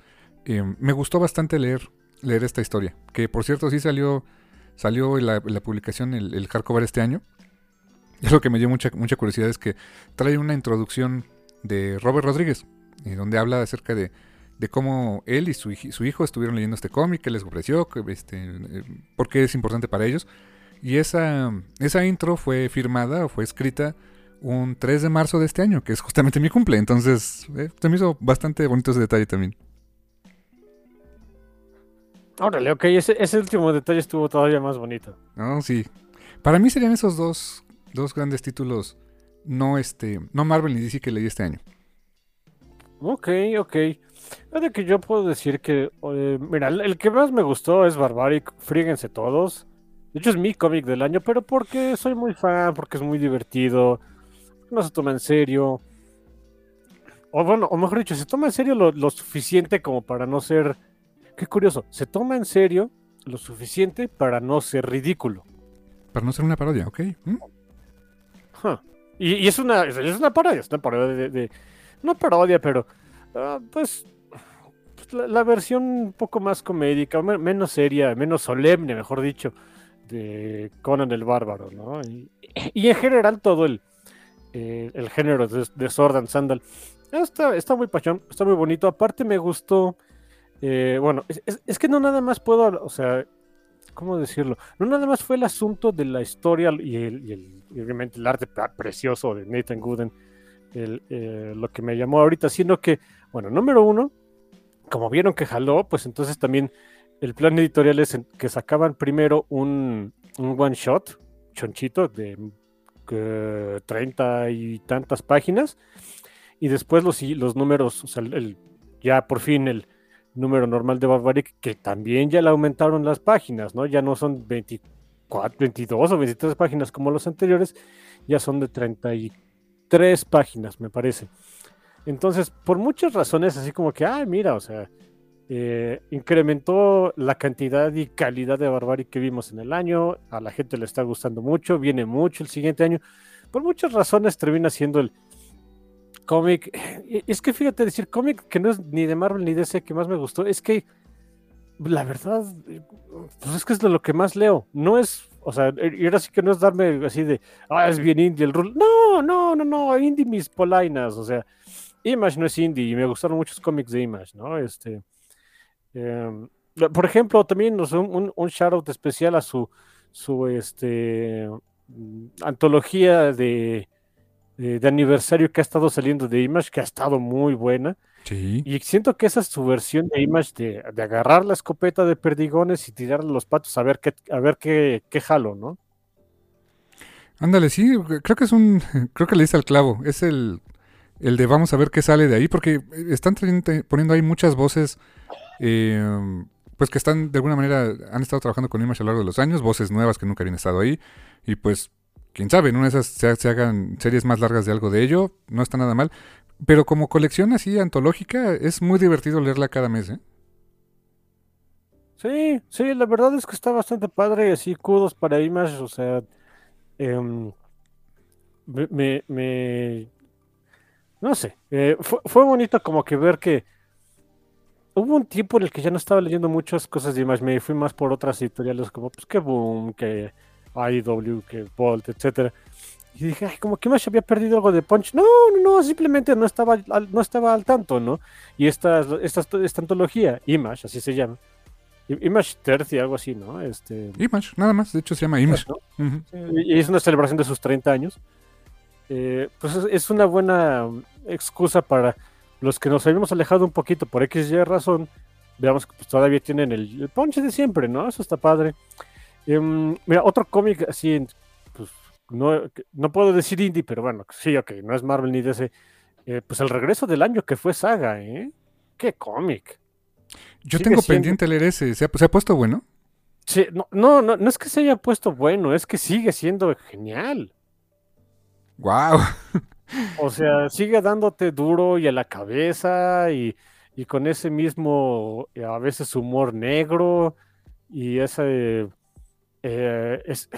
eh, me gustó bastante leer, leer esta historia, que por cierto sí salió, salió la, la publicación el, el hardcover este año. Y lo que me dio mucha, mucha curiosidad es que trae una introducción de Robert Rodríguez, eh, donde habla acerca de, de cómo él y su, su, hijo estuvieron leyendo este cómic, que les ofreció, que, este, eh, por qué es importante para ellos. Y esa, esa intro fue firmada o fue escrita un 3 de marzo de este año, que es justamente mi cumple. Entonces, eh, se me hizo bastante bonito ese detalle también. Órale, ok, ese, ese, último detalle estuvo todavía más bonito. No, sí. Para mí serían esos dos, dos grandes títulos no este no Marvel ni DC que leí este año. Ok, ok. De que yo puedo decir que, eh, mira, el que más me gustó es Barbaric, fríguense todos. De hecho es mi cómic del año, pero porque soy muy fan, porque es muy divertido, no se toma en serio. o bueno, o mejor dicho, se toma en serio lo, lo suficiente como para no ser, qué curioso, se toma en serio lo suficiente para no ser ridículo. Para no ser una parodia, ¿ok? ¿Mm? Huh. Y, es una, es una parodia, es una parodia de, no parodia, pero ah, pues pues, la, versión un poco más comédica, me- menos seria, menos solemne, mejor dicho, de Conan el Bárbaro, ¿no? Y, en general todo el, eh, el género de, de Sword and Sandal está, está muy pachón, está muy bonito. Aparte me gustó, eh, bueno, es, es- que no nada más puedo, o sea, ¿cómo decirlo? No nada más fue el asunto de la historia y el- y obviamente el arte pre- precioso de Nathan Gooden, eh, lo que me llamó ahorita, sino que, bueno, número uno, como vieron que jaló, pues entonces también el plan editorial es que sacaban primero un, un one shot, chonchito, de eh, treinta y tantas páginas, y después los, los números, o sea, el- ya por fin el número normal de Barbaric, que también ya le aumentaron las páginas, ¿no? Ya no son 24, 22 o 23 páginas como los anteriores, ya son de 33 páginas, me parece. Entonces, por muchas razones, así como que, ah, mira, o sea, eh, incrementó la cantidad y calidad de Barbaric que vimos en el año, a la gente le está gustando mucho, viene mucho el siguiente año. Por muchas razones termina siendo el cómic. Es que fíjate, decir cómic que no es ni de Marvel ni de ese que más me gustó, es que la verdad, eh, pues es que es de lo que más leo. No es, o sea, eh, y ahora sí que no es darme así de, ah, es bien indie el rule. No, no, no, no, indie mis polainas, o sea, Image no es indie y me gustaron muchos cómics de Image, ¿no? Este, em, por ejemplo, también sea, un, un, un shoutout especial a su, su este, antología de, de, de aniversario que ha estado saliendo de Image, que ha estado muy buena. Sí. Y siento que esa es su versión de Image de, de agarrar la escopeta de perdigones y tirarle los patos a ver qué, a ver qué, qué jalo, ¿no? Ándale, sí, creo que es un. Creo que le dice al clavo. Es el, el de vamos a ver qué sale de ahí, porque están poniendo ahí muchas voces. eh, pues que están de alguna manera. Han estado trabajando con Image a lo largo de los años, voces nuevas que nunca habían estado ahí. Y pues, quién sabe, en una de esas se, se hagan series más largas de algo de ello. No está nada mal. Pero como colección así antológica, es muy divertido leerla cada mes, ¿eh? Sí, sí, la verdad es que está bastante padre, así kudos para Image, o sea, em, me, me- no sé, eh, fue, fue bonito como que ver que hubo un tiempo en el que ya no estaba leyendo muchas cosas de Image, me fui más por otras editoriales como pues que Boom, que IDW, que Bolt, etcétera. Y dije, ay, como que Image había perdido algo de punch. No, no, no, simplemente no estaba al, no estaba al tanto, ¿no? Y esta, esta, esta antología, Image, así se llama, Image 30, algo así, ¿no? Este, Image, nada más. De hecho, se llama Image. ¿no? Y y es una celebración de sus 30 años. Eh, pues es, una buena excusa para los que nos habíamos alejado un poquito por X y razón. Veamos que pues, todavía tienen el, el ponche de siempre, ¿no? Eso está padre. Em, mira, otro cómic así, en- no, no puedo decir indie, pero bueno, sí, ok, no es Marvel ni DC. Eh, pues el regreso del año que fue Saga, ¿eh? ¡Qué cómic! Yo Sigue tengo siendo- pendiente leer ese. ¿Se ha, se ha puesto bueno? Sí, no, no, no, no es que se haya puesto bueno, es que sigue siendo genial. ¡Wow! O sea, sigue dándote duro y a la cabeza y, y con ese mismo, eh, a veces humor negro y ese, eh, es-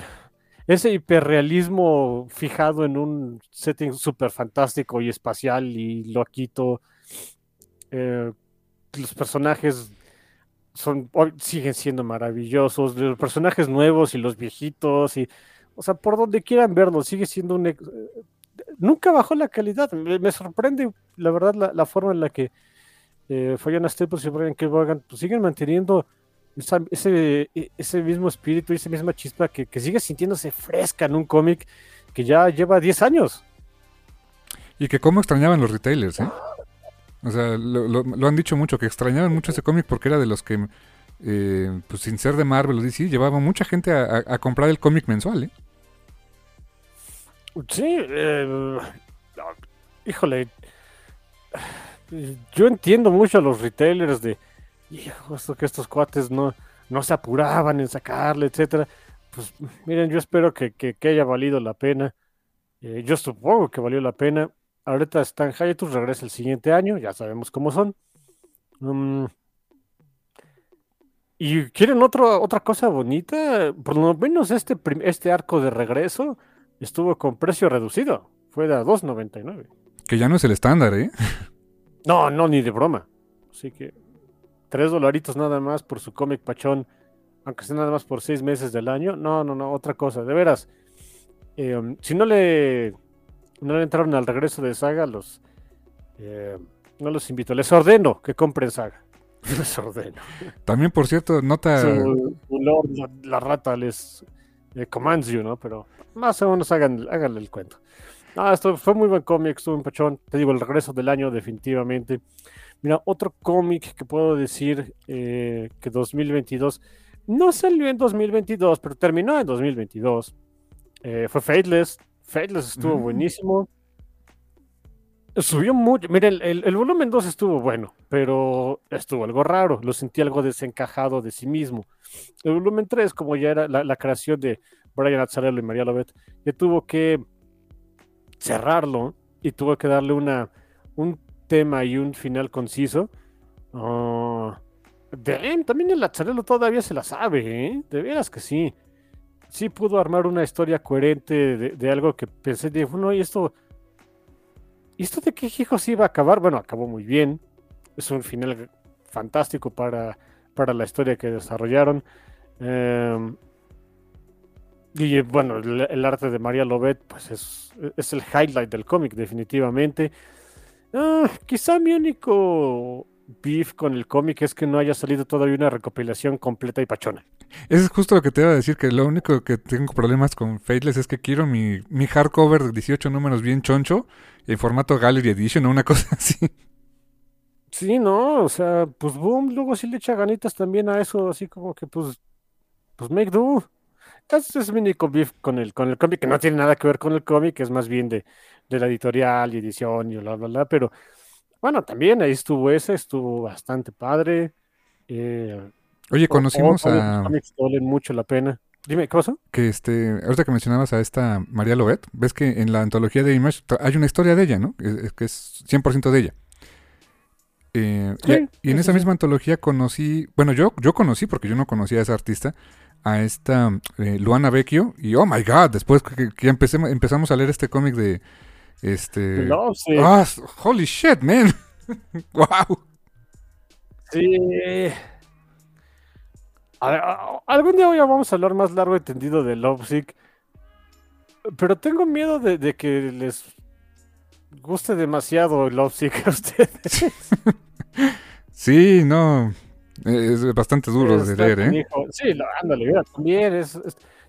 ese hiperrealismo fijado en un setting súper fantástico y espacial y loquito. Eh, los personajes son, siguen siendo maravillosos, los personajes nuevos y los viejitos y, o sea, por donde quieran verlo, sigue siendo un... ex- nunca bajó la calidad. Me, sorprende, la verdad, la, forma en la que eh, Fabiana Staples y Brian K. Pues, siguen manteniendo esa- ese, e- ese mismo espíritu y esa misma chispa que, que sigue sintiéndose fresca en un cómic que ya lleva 10 años. Y que cómo extrañaban los retailers, ¿eh? O sea, lo, lo- lo han dicho mucho, que extrañaban mucho ese cómic porque era de los que, eh, pues sin ser de Marvel o DC, llevaba mucha gente a, a- a comprar el cómic mensual, ¿eh? Sí, eh, híjole, yo entiendo mucho a los retailers de, hijo, esto que estos cuates no, no se apuraban en sacarle, etcétera. Pues miren, yo espero que, que- que haya valido la pena. Eh, yo supongo que valió la pena. Ahorita Stan Hayatus regresa el siguiente año, ya sabemos cómo son. Mm. y quieren otro, otra cosa bonita, por lo menos este, este arco de regreso estuvo con precio reducido, fue de a 2.99. Que ya no es el estándar, ¿eh? No, no, ni de broma. Así que tres dolaritos nada más por su cómic pachón, aunque sea nada más por seis meses del año. No, no, no, otra cosa, de veras. Eh, um, si no le, no le entraron al regreso de Saga, los eh, no los invito, les ordeno que compren Saga. Les ordeno. También, por cierto, nota. la, rata les eh, commands you, ¿no? Pero más o menos hagan, háganle el cuento. Ah, esto fue muy buen cómic, estuvo un pachón. Te digo, el regreso del año, definitivamente. Mira, otro cómic que puedo decir eh, que 2022 no salió en 2022, pero terminó en 2022. Eh, fue Fateless. Fateless estuvo mm. buenísimo. Subió mucho. Mira, el, volumen 2 estuvo bueno, pero estuvo algo raro. Lo sentí algo desencajado de sí mismo. El volumen 3, como ya era la, creación de Brian Azzarello y María Lobet, ya tuvo que cerrarlo y tuvo que darle una, un tema y un final conciso. Uh, también el Azzarello todavía se la sabe, ¿eh? De veras que sí. Sí pudo armar una historia coherente de, algo que pensé, de, bueno, y esto... ¿Y esto de qué hijos iba a acabar? Bueno, acabó muy bien. Es un final fantástico para, para la historia que desarrollaron. Eh, y bueno, el, arte de María Lobet, pues es, es el highlight del cómic, definitivamente. Ah, quizá mi único beef con el cómic es que no haya salido todavía una recopilación completa y pachona. Eso es justo lo que te iba a decir, que lo único que tengo problemas con Fateless es que quiero mi, mi hardcover de 18 números bien choncho, en formato Gallery Edition o una cosa así. Sí, no, o sea, pues boom, luego sí le echa ganitas también a eso, así como que pues, pues make do. Ese es mi único beef con el, con el cómic, que no tiene nada que ver con el cómic, es más bien de, de la editorial y edición y bla, bla, bla, pero bueno, también ahí estuvo ese, estuvo bastante padre. Eh, Oye, conocimos a... Cómics que valen mucho la pena. Dime, ¿qué pasó? Que este, ahorita que mencionabas a esta María Lobet, ves que en la antología de Image hay una historia de ella, ¿no? Es, que es 100% de ella. Eh, y, en esa misma antología conocí, bueno, yo, yo conocí, porque yo no conocía a esa artista, a esta eh, Luana Vecchio, y oh my god, después que, que empezamos a leer este cómic de este. Ah, holy shit, man. wow. Sí. algún día ya vamos a hablar más largo y tendido de Lovesick. Pero tengo miedo de, que les guste demasiado Lovesick a ustedes. sí, no. Es bastante duro de leer, ¿eh? Sí, ándale, también es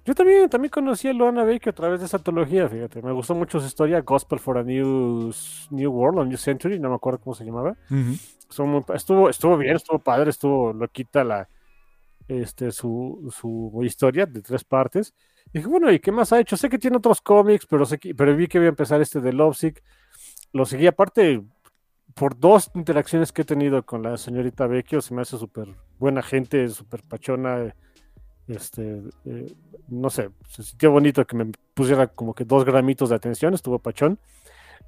yo también, también conocí a Luana Baker a través de esa antología, fíjate. Me gustó mucho su historia, Gospel for a New, New World o New Century, no me acuerdo cómo se llamaba. estuvo, estuvo, bien, estuvo padre, estuvo loquita la, este, su, su historia de tres partes. Y dije, bueno, ¿y qué más ha hecho? Sé que tiene otros cómics, pero, sé pero vi que iba a empezar este de Lovesick. Lo seguí aparte por dos interacciones que he tenido con la señorita Vecchio, se me hace súper buena gente, súper pachona este, eh, no sé, se sintió bonito que me pusiera como que dos gramitos de atención, estuvo pachón.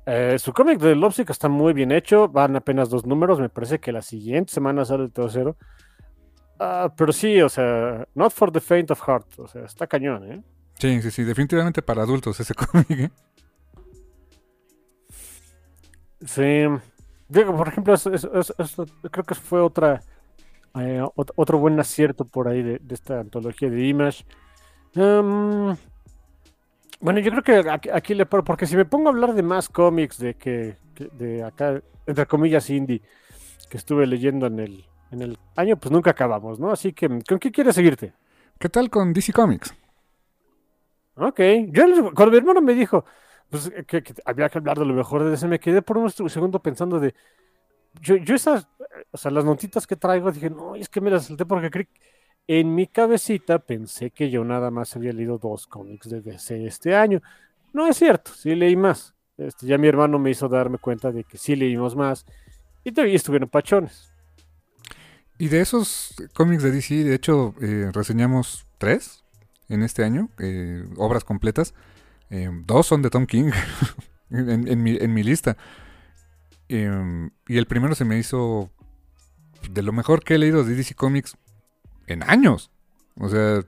Eh, su cómic de Lovesick está muy bien hecho, van apenas dos números, me parece que la siguiente semana sale el tercero. Ah, pero sí, o sea, not for the faint of heart, o sea, está cañón, ¿eh? Sí, sí, sí, definitivamente para adultos ese cómic, ¿eh? Sí, Diego, por ejemplo, creo que fue otra eh, otro buen acierto por ahí de, esta antología de Image. Em, bueno, yo creo que aquí, le le porque si me pongo a hablar de más cómics de que, de acá, entre comillas, indie, que estuve leyendo en el, en el año, pues nunca acabamos, ¿no? Así que, ¿con qué quieres seguirte? ¿Qué tal con DC Comics? Ok, yo cuando mi hermano me dijo pues, que, había que hablar de lo mejor de DC, me quedé por un segundo pensando de, yo, yo esas, o sea, las notitas que traigo, dije, no, es que me las salté porque en mi cabecita pensé que yo nada más había leído dos cómics de DC este año. No es cierto, sí leí más. Este, ya mi hermano me hizo darme cuenta de que sí leímos más y todavía estuvieron pachones. Y de esos cómics de DC, de hecho, eh, reseñamos tres en este año, eh, obras completas. Eh, dos son de Tom King. en mi lista. Em, y el primero se me hizo de lo mejor que he leído de DC Comics en años. O sea,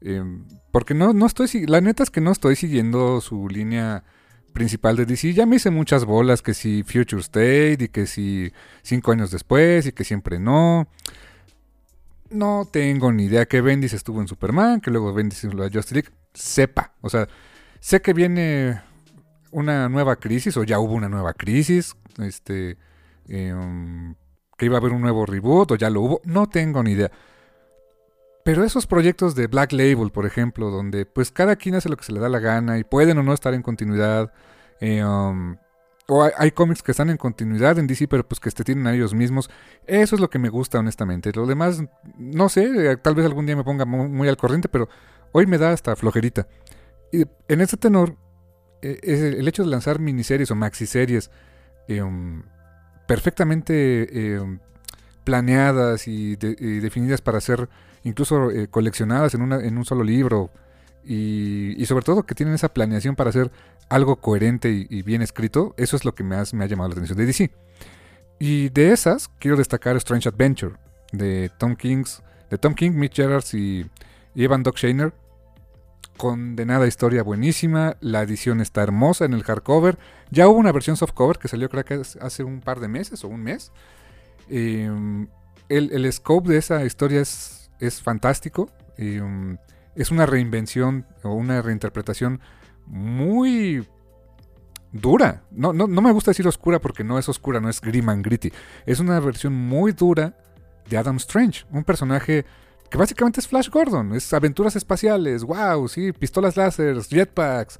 em, porque no, no estoy, la neta es que no estoy siguiendo su línea principal de DC. Ya me hice muchas bolas, que si Future State y que si cinco años después y que siempre no. No tengo ni idea que Bendis estuvo en Superman, que luego Bendis en la Justice League. Sepa, o sea, sé que viene una nueva crisis o ya hubo una nueva crisis, este, em, que iba a haber un nuevo reboot o ya lo hubo, no tengo ni idea. Pero esos proyectos de Black Label, por ejemplo, donde pues cada quien hace lo que se le da la gana y pueden o no estar en continuidad, eh, um, o hay, cómics que están en continuidad en DC, pero pues que se tienen a ellos mismos. Eso es lo que me gusta, honestamente. Lo demás, no sé, tal vez algún día me ponga muy, al corriente, pero hoy me da hasta flojerita. Y en este tenor, eh, es el hecho de lanzar miniseries o maxiseries eh, perfectamente eh, planeadas y, definidas para ser incluso coleccionadas en, una, en un solo libro. Y, sobre todo que tienen esa planeación para hacer algo coherente y, bien escrito, eso es lo que me, me ha llamado la atención de DC. Y de esas, quiero destacar Strange Adventure, de Tom King's, de Tom King, Mitch Gerards y, Evan Doc Shaner, condenada historia buenísima, la edición está hermosa en el hardcover, ya hubo una versión softcover que salió creo que hace un par de meses o un mes. Em, el, scope de esa historia es, fantástico, em, es una reinvención o una reinterpretación muy dura. No, no, no me gusta decir oscura porque no es oscura, no es grim and gritty. Es una versión muy dura de Adam Strange, un personaje que básicamente es Flash Gordon, es aventuras espaciales, wow, sí, pistolas láser, jetpacks,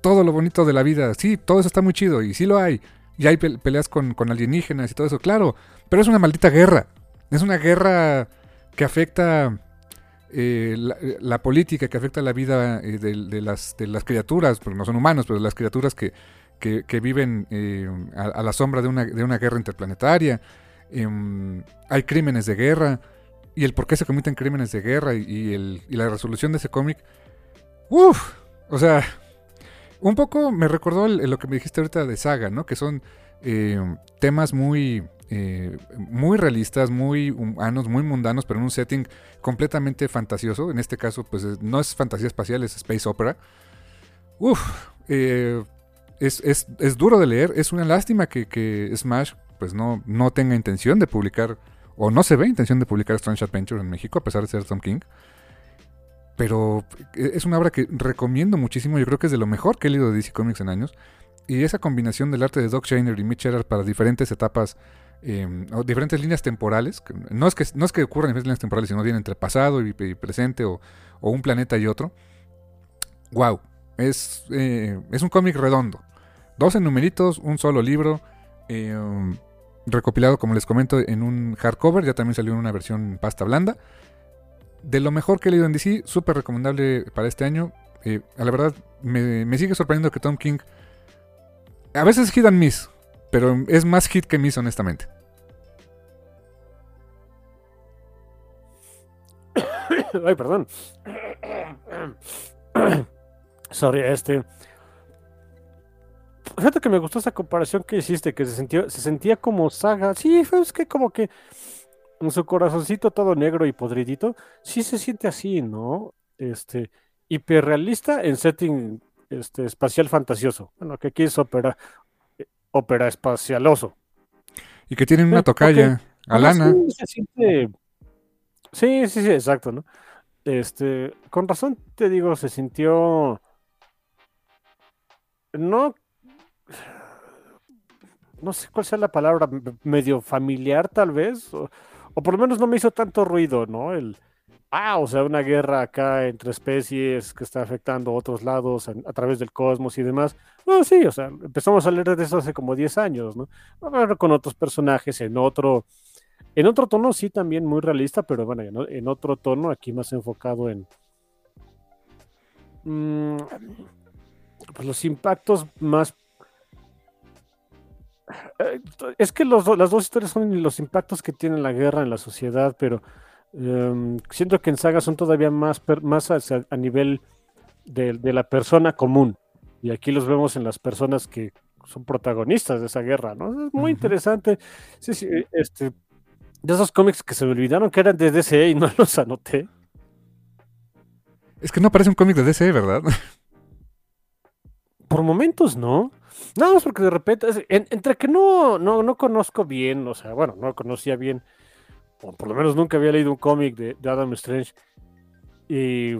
todo lo bonito de la vida, sí, todo eso está muy chido y sí lo hay. Y hay peleas con, alienígenas y todo eso, claro, pero es una maldita guerra. Es una guerra que afecta eh, la, política, que afecta la vida eh, de, las, de las criaturas, porque no son humanos, pero las criaturas que, que, viven eh, a, la sombra de una, de una guerra interplanetaria. Em, hay crímenes de guerra y el por qué se cometen crímenes de guerra y, el, la resolución de ese cómic. Uf, o sea, un poco me recordó lo que me dijiste ahorita de Saga, ¿no? Que son eh, temas muy, eh, muy realistas, muy humanos, muy mundanos, pero en un setting completamente fantasioso. En este caso, pues no es fantasía espacial, es space opera. Uf, eh, es, es, es, duro de leer. Es una lástima que, que Smash pues no, no tenga intención de publicar o no se ve intención de publicar Strange Adventure en México, a pesar de ser Tom King. Pero e, es una obra que recomiendo muchísimo. Yo creo que es de lo mejor que he leído de DC Comics en años. Y esa combinación del arte de Doc Shainer y Mitch para diferentes etapas, em, o diferentes líneas temporales. No es, que, no es que ocurran diferentes líneas temporales, sino bien entre pasado y, presente, o, un planeta y otro. ¡Wow! Es, eh, es un cómic redondo. 12 numeritos, un solo libro. Eh, recopilado, como les comento, en un hardcover. Ya también salió en una versión pasta blanda. De lo mejor que he leído en DC, súper recomendable para este año. Eh, a la verdad, me, sigue sorprendiendo que Tom King. A veces hit and miss, pero es más hit que miss, honestamente. Ay, perdón. Sorry, este. Fíjate que me gustó esa comparación que hiciste, que se, sintió, se sentía como saga. Sí, es que como que en su corazoncito todo negro y podridito, sí se siente así, ¿no? Este, hiperrealista en setting este, espacial fantasioso. Bueno, que aquí es ópera, ópera espacialoso. Y que tienen una tocalla, Alana. Sí, se siente... sí, sí, sí, exacto, ¿no? Este, con razón te digo, se sintió no no sé cuál sea la palabra, medio familiar tal vez, o, por lo menos no me hizo tanto ruido, ¿no? El, ah, o sea, una guerra acá entre especies que está afectando a otros lados a, través del cosmos y demás. No, sí, o sea, empezamos a leer de eso hace como 10 años, ¿no? con otros personajes en otro, en otro tono sí también muy realista, pero bueno, en otro tono aquí más enfocado en... Mm, pues los impactos más es que las dos historias son los impactos que tiene la guerra en la sociedad, pero em, siento que en Saga son todavía más, más a, nivel de, la persona común, y aquí los vemos en las personas que son protagonistas de esa guerra, ¿no? Es muy interesante. Sí, sí, este, de esos cómics que se me olvidaron que eran de DC y no los anoté. Es que no parece un cómic de DC, ¿verdad? Por momentos no. No, es porque de repente, entre que no, no, no conozco bien, o sea, bueno, no conocía bien, o por lo menos nunca había leído un cómic de, Adam Strange, y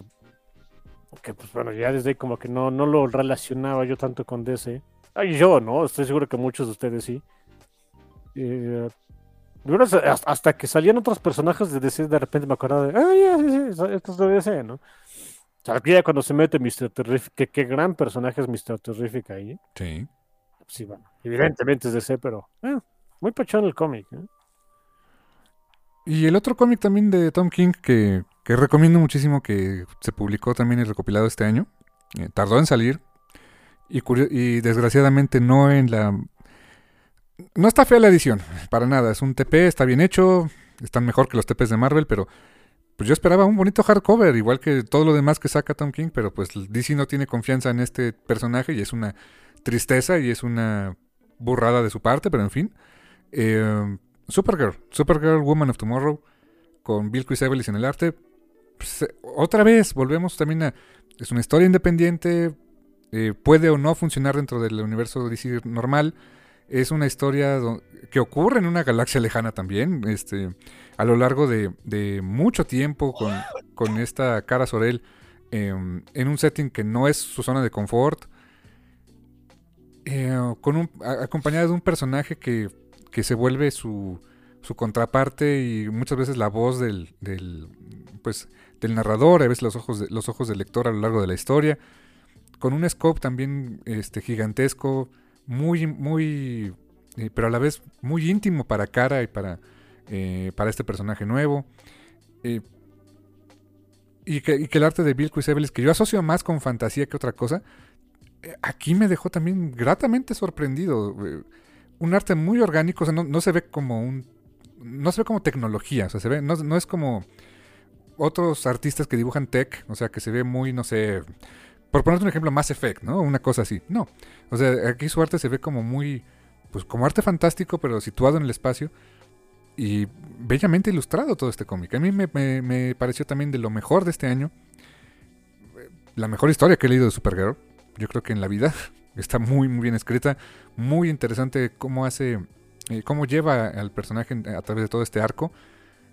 que pues bueno, ya desde ahí como que no, no lo relacionaba yo tanto con DC. Ay, yo, ¿no? Estoy seguro que muchos de ustedes sí. Eh, hasta que salían otros personajes de DC, de repente me acordaba de, ah, ya, sí, sí, esto es de DC, ¿no? Ya cuando se mete Mr. Terrific, que qué gran personaje es Mr. Terrific ahí. ¿eh? Sí. Sí, bueno, evidentemente es DC, pero eh, muy pachón el cómic. ¿eh? Y el otro cómic también de Tom King que, que, recomiendo muchísimo que se publicó también y recopilado este año. tardó en salir y, y desgraciadamente no en la no está fea la edición, para nada. Es un TP, está bien hecho, están mejor que los TPs de Marvel, pero pues yo esperaba un bonito hardcover, igual que todo lo demás que saca Tom King, pero pues DC no tiene confianza en este personaje y es una tristeza y es una burrada de su parte, pero en fin. Eh, Supergirl, Supergirl Woman of Tomorrow, con Bill Chris Evans en el arte. Pues, eh, otra vez, volvemos también a... Es una historia independiente, eh, puede o no funcionar dentro del universo DC normal es una historia que ocurre en una galaxia lejana también, este, a lo largo de, mucho tiempo con, esta cara Sorel em, en un setting que no es su zona de confort, eh, con un, acompañado de un personaje que, se vuelve su, contraparte y muchas veces la voz del, pues, narrador, a veces los ojos, los ojos del lector a lo largo de la historia, con un scope también este, gigantesco, muy, muy, eh, pero a la vez muy íntimo para Cara y para, eh, para este personaje nuevo. Eh, y, que, el arte de Bill Chris que yo asocio más con fantasía que otra cosa, aquí me dejó también gratamente sorprendido. un arte muy orgánico, o sea, no, se ve como un... No se ve como tecnología, o sea, se ve, no, no es como otros artistas que dibujan tech, o sea, que se ve muy, no sé, por ponerte un ejemplo, Mass Effect, ¿no? Una cosa así. No. O sea, aquí su arte se ve como muy. Pues como arte fantástico, pero situado en el espacio. Y bellamente ilustrado todo este cómic. A mí me, pareció también de lo mejor de este año. La mejor historia que he leído de Supergirl. Yo creo que en la vida. Está muy, muy bien escrita. Muy interesante cómo hace. Eh, cómo lleva al personaje a través de todo este arco.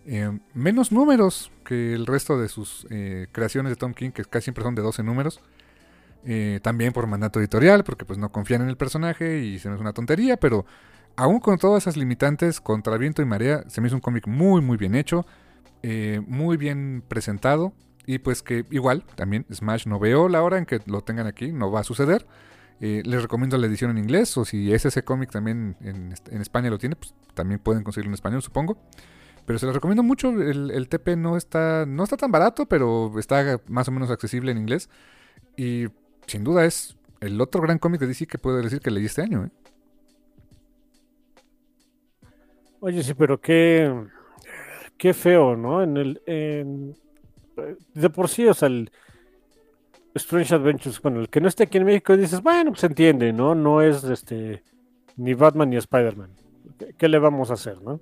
Eh, menos números que el resto de sus eh, creaciones de Tom King, que casi siempre son de 12 números. Eh, también por mandato editorial, porque pues no confían en el personaje y se me es una tontería, pero aún con todas esas limitantes, contra viento y marea, se me hizo un cómic muy muy bien hecho, eh, muy bien presentado y pues que igual también Smash no veo la hora en que lo tengan aquí, no va a suceder. Eh, les recomiendo la edición en inglés o si es ese cómic también en, España lo tiene, pues también pueden conseguirlo en español supongo. Pero se los recomiendo mucho, el, TP no está, no está tan barato, pero está más o menos accesible en inglés. Y sin duda es el otro gran cómic de DC que puedo decir que leí este año. ¿eh? Oye, sí, pero qué, qué feo, ¿no? En el, de por sí, o sea, el Strange Adventures, bueno, el que no esté aquí en México dices, bueno, pues entiende, ¿no? No es este ni Batman ni Spider-Man. ¿Qué, le vamos a hacer, no?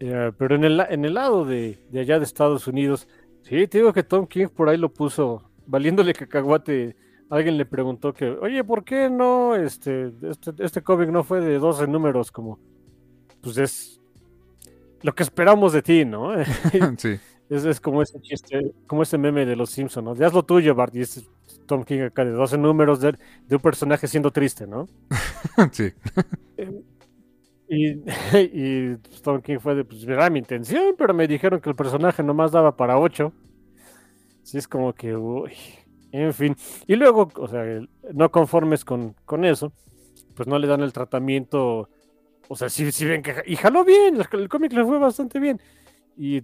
Eh, pero en el, en el lado de, de, allá de Estados Unidos, sí, te digo que Tom King por ahí lo puso valiéndole cacahuate alguien le preguntó que, oye, ¿por qué no este, este, este cómic no fue de 12 números como, pues es lo que esperamos de ti, ¿no? sí. Es, es, como ese chiste, como ese meme de los Simpsons, ¿no? Ya haz lo tuyo, Bart, y es Tom King acá de 12 números de, un personaje siendo triste, ¿no? sí. Y, y, Tom King fue de, pues era mi intención, pero me dijeron que el personaje nomás daba para 8. Sí, es como que, uy, en fin. Y luego, o sea, no conformes con, eso, pues no le dan el tratamiento. O sea, si, si ven que. Y jaló bien, el cómic le fue bastante bien. Y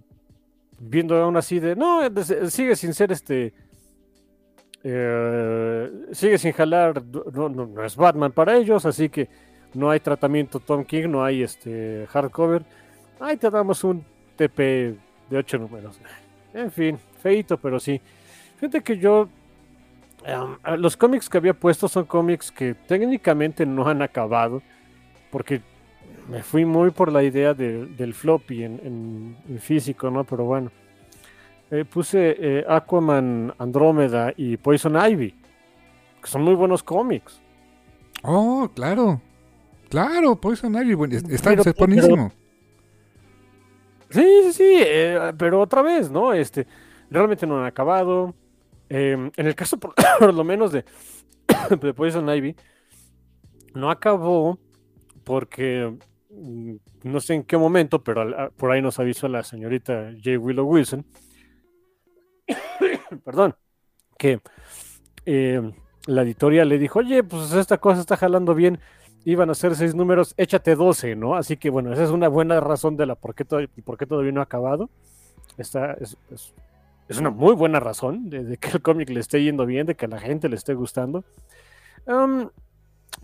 viendo aún así de. No, sigue sin ser este. Eh, sigue sin jalar. No, no, es Batman para ellos, así que no hay tratamiento Tom King, no hay este hardcover. Ahí te damos un TP de 8 números. En fin, feito, pero sí. Fíjate que yo em, los cómics que había puesto son cómics que técnicamente no han acabado, porque me fui muy por la idea del floppy en, físico, ¿no? Pero bueno. Eh, puse eh, Aquaman, Andrómeda y Poison Ivy, que son muy buenos cómics. Oh, claro. Claro, Poison Ivy, bueno, está, buenísimo. sí, sí, sí, eh, pero otra vez, ¿no? Este, realmente no han acabado. Em, en el caso, por, lo menos, de, de Poison Ivy, no acabó porque no sé en qué momento, pero por ahí nos avisó la señorita J. Willow Wilson perdón, que eh, la editorial le dijo, oye, pues esta cosa está jalando bien, iban a ser seis números, échate 12, ¿no? Así que bueno, esa es una buena razón de la por qué, todo, por todavía no ha acabado. Es, una muy buena razón de, que el cómic le esté yendo bien, de que a la gente le esté gustando.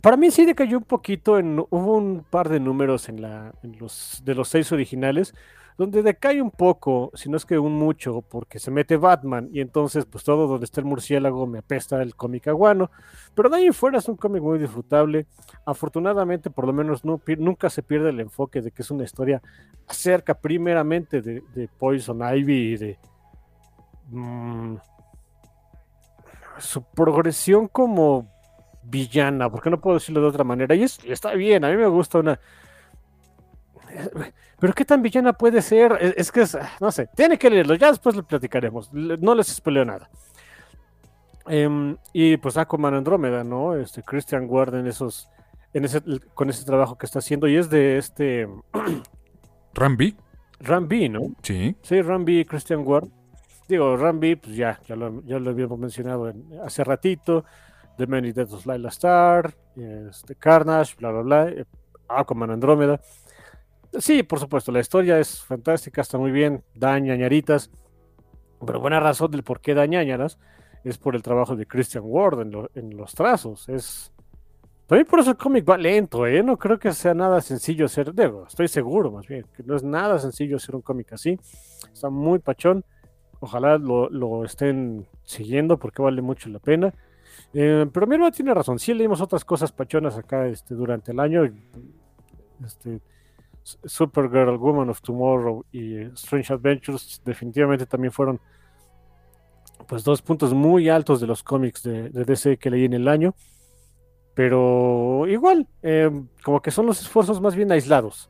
Para mí sí decayó un poquito, en, hubo un par de números en, la, en los, de los seis originales donde decae un poco, si no es que un mucho, porque se mete Batman y entonces pues todo donde está el murciélago me apesta el cómic aguano, pero de ahí fuera es un cómic muy disfrutable, afortunadamente por lo menos nunca se pierde el enfoque de que es una historia acerca primeramente de, Poison Ivy y de mm, su progresión como villana, porque no puedo decirlo de otra manera, y está bien, a mí me gusta una pero qué tan villana puede ser, es, que es, no sé, tiene que leerlo, ya después lo platicaremos, no les spoileo nada. Em, y pues Aquaman Andrómeda, ¿no? Este Christian Ward en esos, en ese, con ese trabajo que está haciendo, y es de este Rambi. Rambi, ¿no? Sí. Sí, Rambi, Christian Ward. Digo, Rambi, pues ya, ya lo, ya lo habíamos mencionado hace ratito. The Many Deaths of Lila Star, este, Carnage, bla, bla, bla. Eh, Aquaman Andrómeda. Sí, por supuesto, la historia es fantástica, está muy bien, da ñañaritas, pero buena razón del por qué da ñañaras es por el trabajo de Christian Ward en, los trazos. Es también por eso el cómic va lento, ¿eh? No creo que sea nada sencillo hacer, digo, estoy seguro más bien, que no es nada sencillo hacer un cómic así. Está muy pachón. Ojalá lo, estén siguiendo porque vale mucho la pena. Eh, pero mi tiene razón, sí leímos otras cosas pachonas acá este, durante el año. Este, Supergirl, Woman of Tomorrow y Strange Adventures definitivamente también fueron pues dos puntos muy altos de los cómics de, DC que leí en el año. Pero igual, eh, como que son los esfuerzos más bien aislados,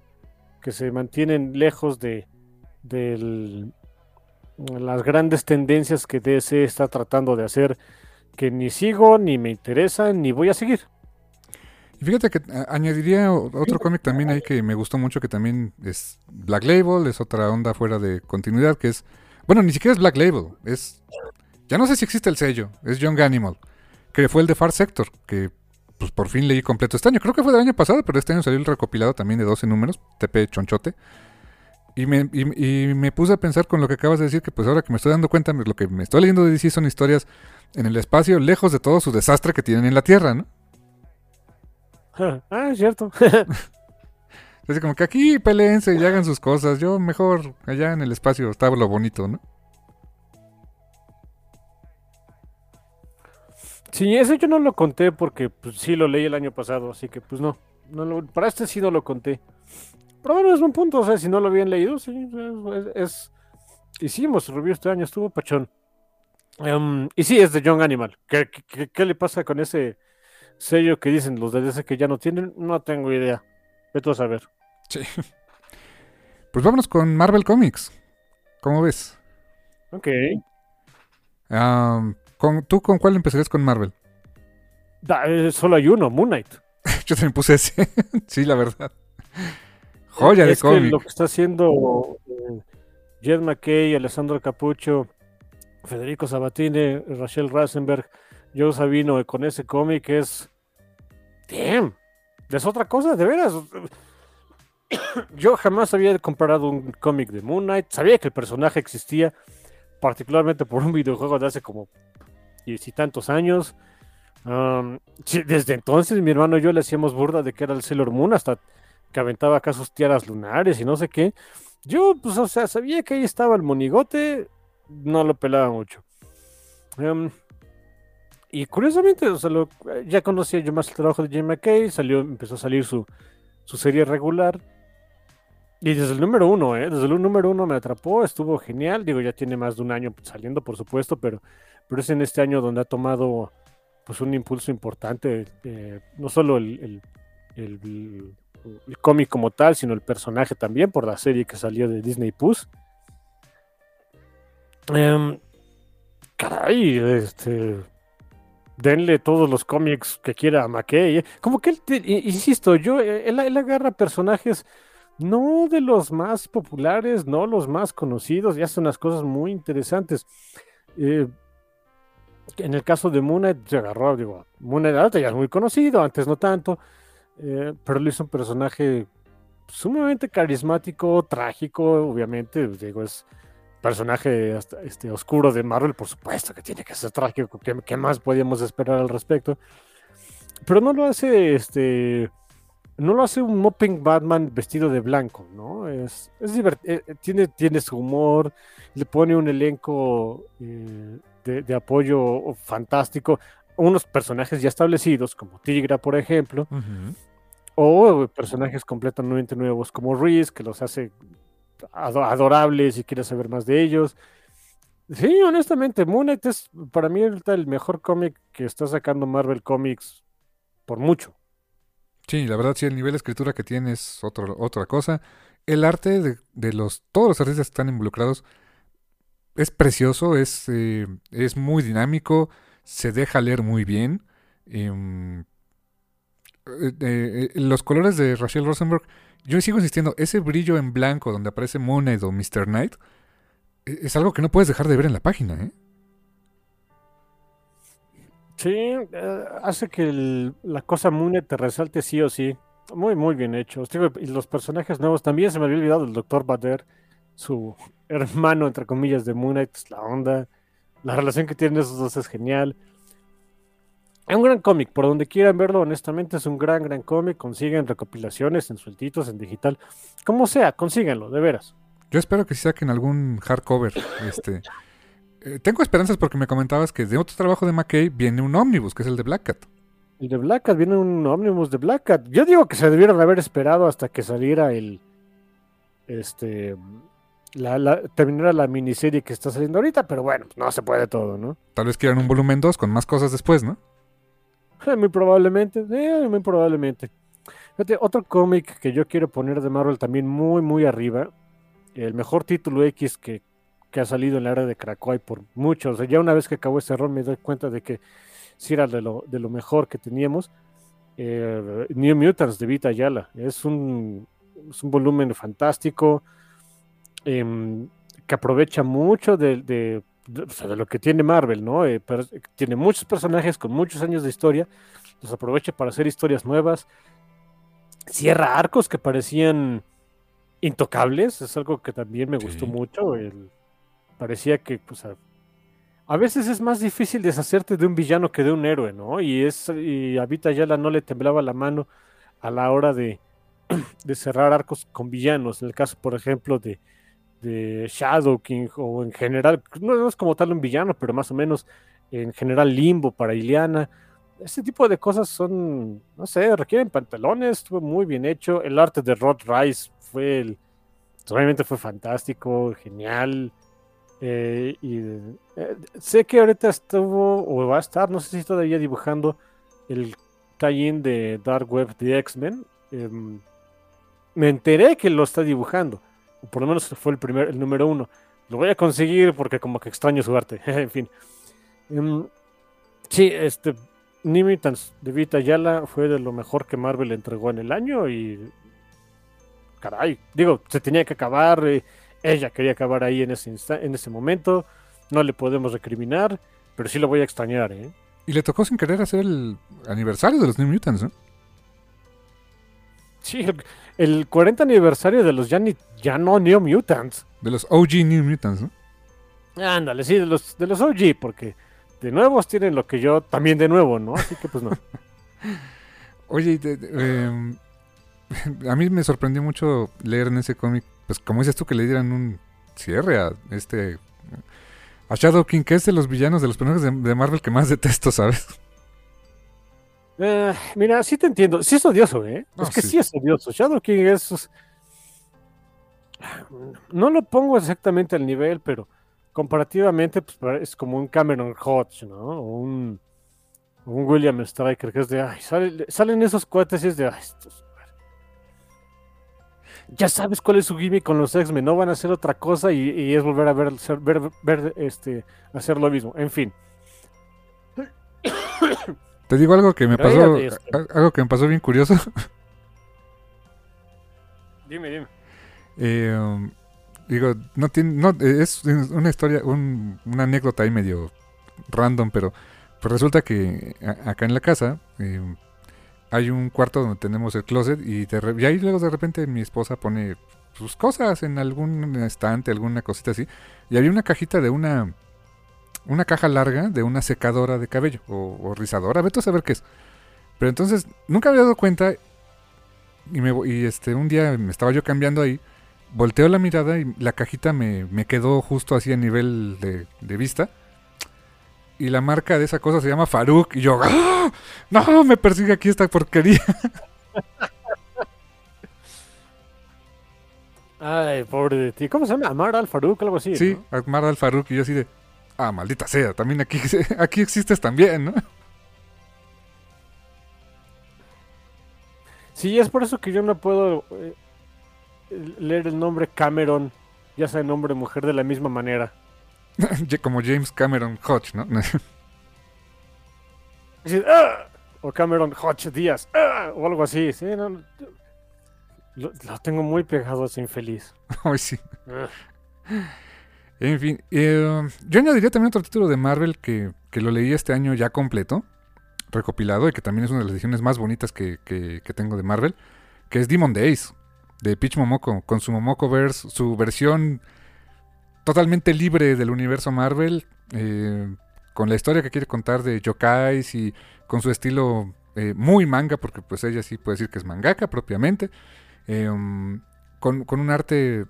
que se mantienen lejos de, de las grandes tendencias que DC está tratando de hacer, que ni sigo, ni me interesan, ni voy a seguir. Y fíjate que añadiría otro cómic también ahí que me gustó mucho, que también es Black Label, es otra onda fuera de continuidad, que es, bueno, ni siquiera es Black Label, es, ya no sé si existe el sello, es Young Animal, que fue el de Far Sector, que pues por fin leí completo este año, creo que fue del año pasado, pero este año salió el recopilado también de 12 números, TP Chonchote. Y me, y, me puse a pensar con lo que acabas de decir, que pues ahora que me estoy dando cuenta, lo que me estoy leyendo de DC son historias en el espacio, lejos de todo su desastre que tienen en la Tierra, ¿no? ah, es cierto. Así como que aquí peleense y hagan sus cosas. Yo mejor allá en el espacio estaba lo bonito, ¿no? Sí, eso yo no lo conté porque pues, sí lo leí el año pasado, así que pues no. no para este sí no lo conté. Pero bueno, es un punto, o sea, si no lo habían leído, sí, es... hicimos review este año, estuvo pachón. Em, y sí, es de Young Animal. ¿Qué, qué le pasa con ese sello que dicen los de DC que ya no tienen, no tengo idea. Vete a saber. Sí. Pues vámonos con Marvel Comics. ¿Cómo ves? Ok. con, ¿Tú con cuál empezarías con Marvel? Eh, solo hay uno, Moon Knight. Yo también puse ese. sí, la verdad. Joya de cómic. lo que está haciendo eh, Jed McKay, Alessandro Capucho, Federico Sabatini, Rachel Rasenberg Joe Sabino con ese cómic es. Damn. Es otra cosa, de veras. Yo jamás había comparado un cómic de Moon Knight. Sabía que el personaje existía, particularmente por un videojuego de hace como diez y tantos años. Um, desde entonces mi hermano y yo le hacíamos burda de que era el Sailor Moon hasta que aventaba acá sus tiaras lunares y no sé qué. Yo, pues, o sea, sabía que ahí estaba el monigote, no lo pelaba mucho. Um, Y curiosamente, o sea, lo- ya conocía yo más el trabajo de Jim McKay, salió, empezó a salir su, su serie regular. Y desde el número uno, ¿eh? Desde el número uno me atrapó, estuvo genial. Digo, ya tiene más de un año saliendo, por supuesto, pero, pero es en este año donde ha tomado pues un impulso importante. eh, no solo el- el cómic como tal, sino el personaje también, por la serie que salió de Disney Plus. Em, caray, este. Denle todos los cómics que quiera a McKay. ¿eh? Como que él, insisto, yo, eh, él, agarra personajes no de los más populares, no los más conocidos, y hace unas cosas muy interesantes. Eh, en el caso de Moon se agarró, digo, Moon Knight ya es muy conocido, antes no tanto, eh, pero lo hizo un personaje sumamente carismático, trágico, obviamente, digo, es personaje hasta, este, oscuro de Marvel, por supuesto que tiene que ser trágico, ¿qué, más podíamos esperar al respecto? Pero no lo hace, este, no lo hace un mopping Batman vestido de blanco, ¿no? Es, es eh, eh, tiene, tiene su humor, le pone un elenco eh, de, de apoyo fantástico, unos personajes ya establecidos, como Tigra, por ejemplo, o personajes completamente nuevos como Reese, que los hace ado- adorables y quieres saber más de ellos. Sí, honestamente, Moon Knight es para mí ahorita el mejor cómic que está sacando Marvel Comics por mucho. Sí, la verdad sí, el nivel de escritura que tiene es otro, otra cosa. El arte de, de los todos los artistas que están involucrados es precioso, es, eh, es muy dinámico, se deja leer muy bien. em, eh, eh, los colores de Rachel Rosenberg, yo sigo insistiendo, ese brillo en blanco donde aparece Knight o Mr. Knight eh, es algo que no puedes dejar de ver en la página, ¿eh? Sí, eh, hace que la cosa Knight te resalte sí o sí. Muy, muy bien hecho. Y los personajes nuevos, también se me había olvidado el Dr. Bader, su hermano, entre comillas, de Moon Knight, es la onda. La relación que tienen esos dos es genial. Es un gran cómic, por donde quieran verlo, honestamente es un gran, gran cómic. Consiguen recopilaciones en sueltitos, en digital. Como sea, consíganlo, de veras. Yo espero que sí saquen algún hardcover. Este, eh, tengo esperanzas porque me comentabas que de otro trabajo de McKay viene un ómnibus, que es el de Black Cat. El de Black Cat, viene un ómnibus de Black Cat. Yo digo que se debieron haber esperado hasta que saliera el. Este. La, la- terminara la miniserie que está saliendo ahorita, pero bueno, no se puede todo, ¿no? Tal vez quieran un volumen 2 con más cosas después, ¿no? Muy probablemente, eh, muy probablemente. Fíjate, otro cómic que yo quiero poner de Marvel también muy, muy arriba. El mejor título X que, que ha salido en la era de Krakoa por mucho. O sea, ya una vez que acabó este rol me doy cuenta de que sí era de lo, de lo mejor que teníamos. Eh, New Mutants de Vita Ayala. Es un, es un volumen fantástico em, que aprovecha mucho de, de- de- o sea, de lo que tiene Marvel, ¿no? Eh, tiene muchos personajes con muchos años de historia, los aprovecha para hacer historias nuevas, cierra arcos que parecían intocables, es algo que también me gustó mucho, el- parecía que, pues, a, a veces es más difícil deshacerte de un villano que de un héroe, ¿no? Y, es, y a Vita Ayala no le temblaba la mano a la hora de, de cerrar arcos con villanos, en el caso, por ejemplo, de, de Shadow King o en general, no, es como tal un villano, pero más o menos en general Limbo para Ileana. Ese tipo de cosas son, no sé, requieren pantalones, estuvo muy bien hecho. El arte de Rod Rice fue, el, obviamente fue fantástico, genial. eh, y eh, sé que ahorita estuvo o va a estar, no sé si todavía dibujando el tie-in de Dark Web de X-Men. Em, me enteré que lo está dibujando. Por lo menos fue el primer, el número uno. Lo voy a conseguir porque como que extraño su arte. en fin. Em, sí, este New Mutants de Vita Ayala fue de lo mejor que Marvel entregó en el año y caray, digo, se tenía que acabar, eh, ella quería acabar ahí en ese insta- en ese momento, no le podemos recriminar, pero sí lo voy a extrañar, ¿eh? Y le tocó sin querer hacer el aniversario de los New Mutants, ¿no? Sí, el, el 40 aniversario de los ya, ni- ya no New Mutants. De los OG New Mutants, ¿no? Ándale, sí, de los, de los OG, porque de nuevos tienen lo que yo también de nuevo, ¿no? Así que pues no. Oye, de- de- em, a mí me sorprendió mucho leer en ese cómic, pues como dices tú, que le dieran un cierre a este a Shadow King, que es de los villanos de los personajes de, de Marvel que más detesto, ¿sabes? Eh, mira, sí te entiendo. Sí es odioso, ¿eh? No, es que sí. sí. es odioso. Shadow King es... No lo pongo exactamente al nivel, pero comparativamente pues, es como un Cameron Hodge, ¿no? O un, un William Stryker, que es de... Ay, sale- salen esos cohetes y es de... Ay, estos- ya sabes cuál es su gimmick con los X-Men, no van a hacer otra cosa y, y es volver a ver, ser- ver, ver, este, hacer lo mismo. En fin, Te digo algo que me pasó, este- algo que me pasó bien curioso. dime, dime. Eh, um, digo, no tiene, no, es una historia, un- una anécdota ahí medio random, pero pues resulta que a- acá en la casa eh, hay un cuarto donde tenemos el closet y, de y ahí luego de repente mi esposa pone sus cosas en algún estante, alguna cosita así, y había una cajita de una una caja larga de una secadora de cabello o, o rizadora, vete a saber qué es. Pero entonces nunca había dado cuenta y, me, y este un día me estaba yo cambiando ahí volteo la mirada y la cajita me, me quedó justo así a nivel de, de vista. Y la marca de esa cosa se llama Faruk. Y yo, ¡Ah! ¡No! Me persigue aquí esta porquería. Ay, pobre de ti. ¿Cómo se llama? Amar al Farouk, algo así. Sí, ¿no? Akmar al Faruk. Y yo así de, ah, maldita sea, también aquí, aquí existes también, ¿no? Sí, es por eso que yo no puedo eh, leer el nombre Cameron, ya sea nombre de mujer, de la misma manera. Como James Cameron Hodge, ¿no? "Ah", O Cameron Hodge Díaz, "Ah", o algo así. Sí, no, lo, lo tengo muy pegado ese infeliz. Ay, sí. En fin, eh, yo añadiría también otro título de Marvel que, que lo leí este año ya completo, recopilado, y que también es una de las ediciones más bonitas que, que- tengo de Marvel, que es Demon Days, de Peach Momoko, con su Momoko Verse, su versión totalmente libre del universo Marvel, eh, con la historia que quiere contar de yokais y con su estilo eh, muy manga, porque pues ella sí puede decir que es mangaka propiamente, um, con, con un arte...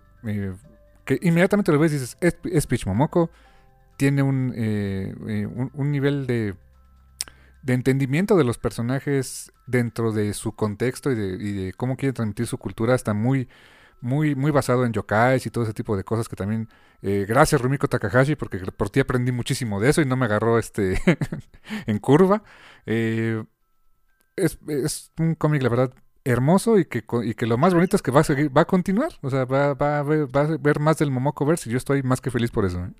que inmediatamente lo ves y dices, es, es Peach Momoko, tiene un, eh, eh, un, un nivel de, de entendimiento de los personajes dentro de su contexto y de, cómo quiere transmitir su cultura, está muy, muy, muy basado en yokais y todo ese tipo de cosas que también, eh, gracias Rumiko Takahashi, porque por ti aprendí muchísimo de eso y no me agarró este en curva. Es, es un cómic, la verdad, hermoso y que, y que lo más bonito es que va a seguir, va a continuar. O sea, va, va a, ver, va a ver más del Momoko Verse y yo estoy más que feliz por eso. ¿eh?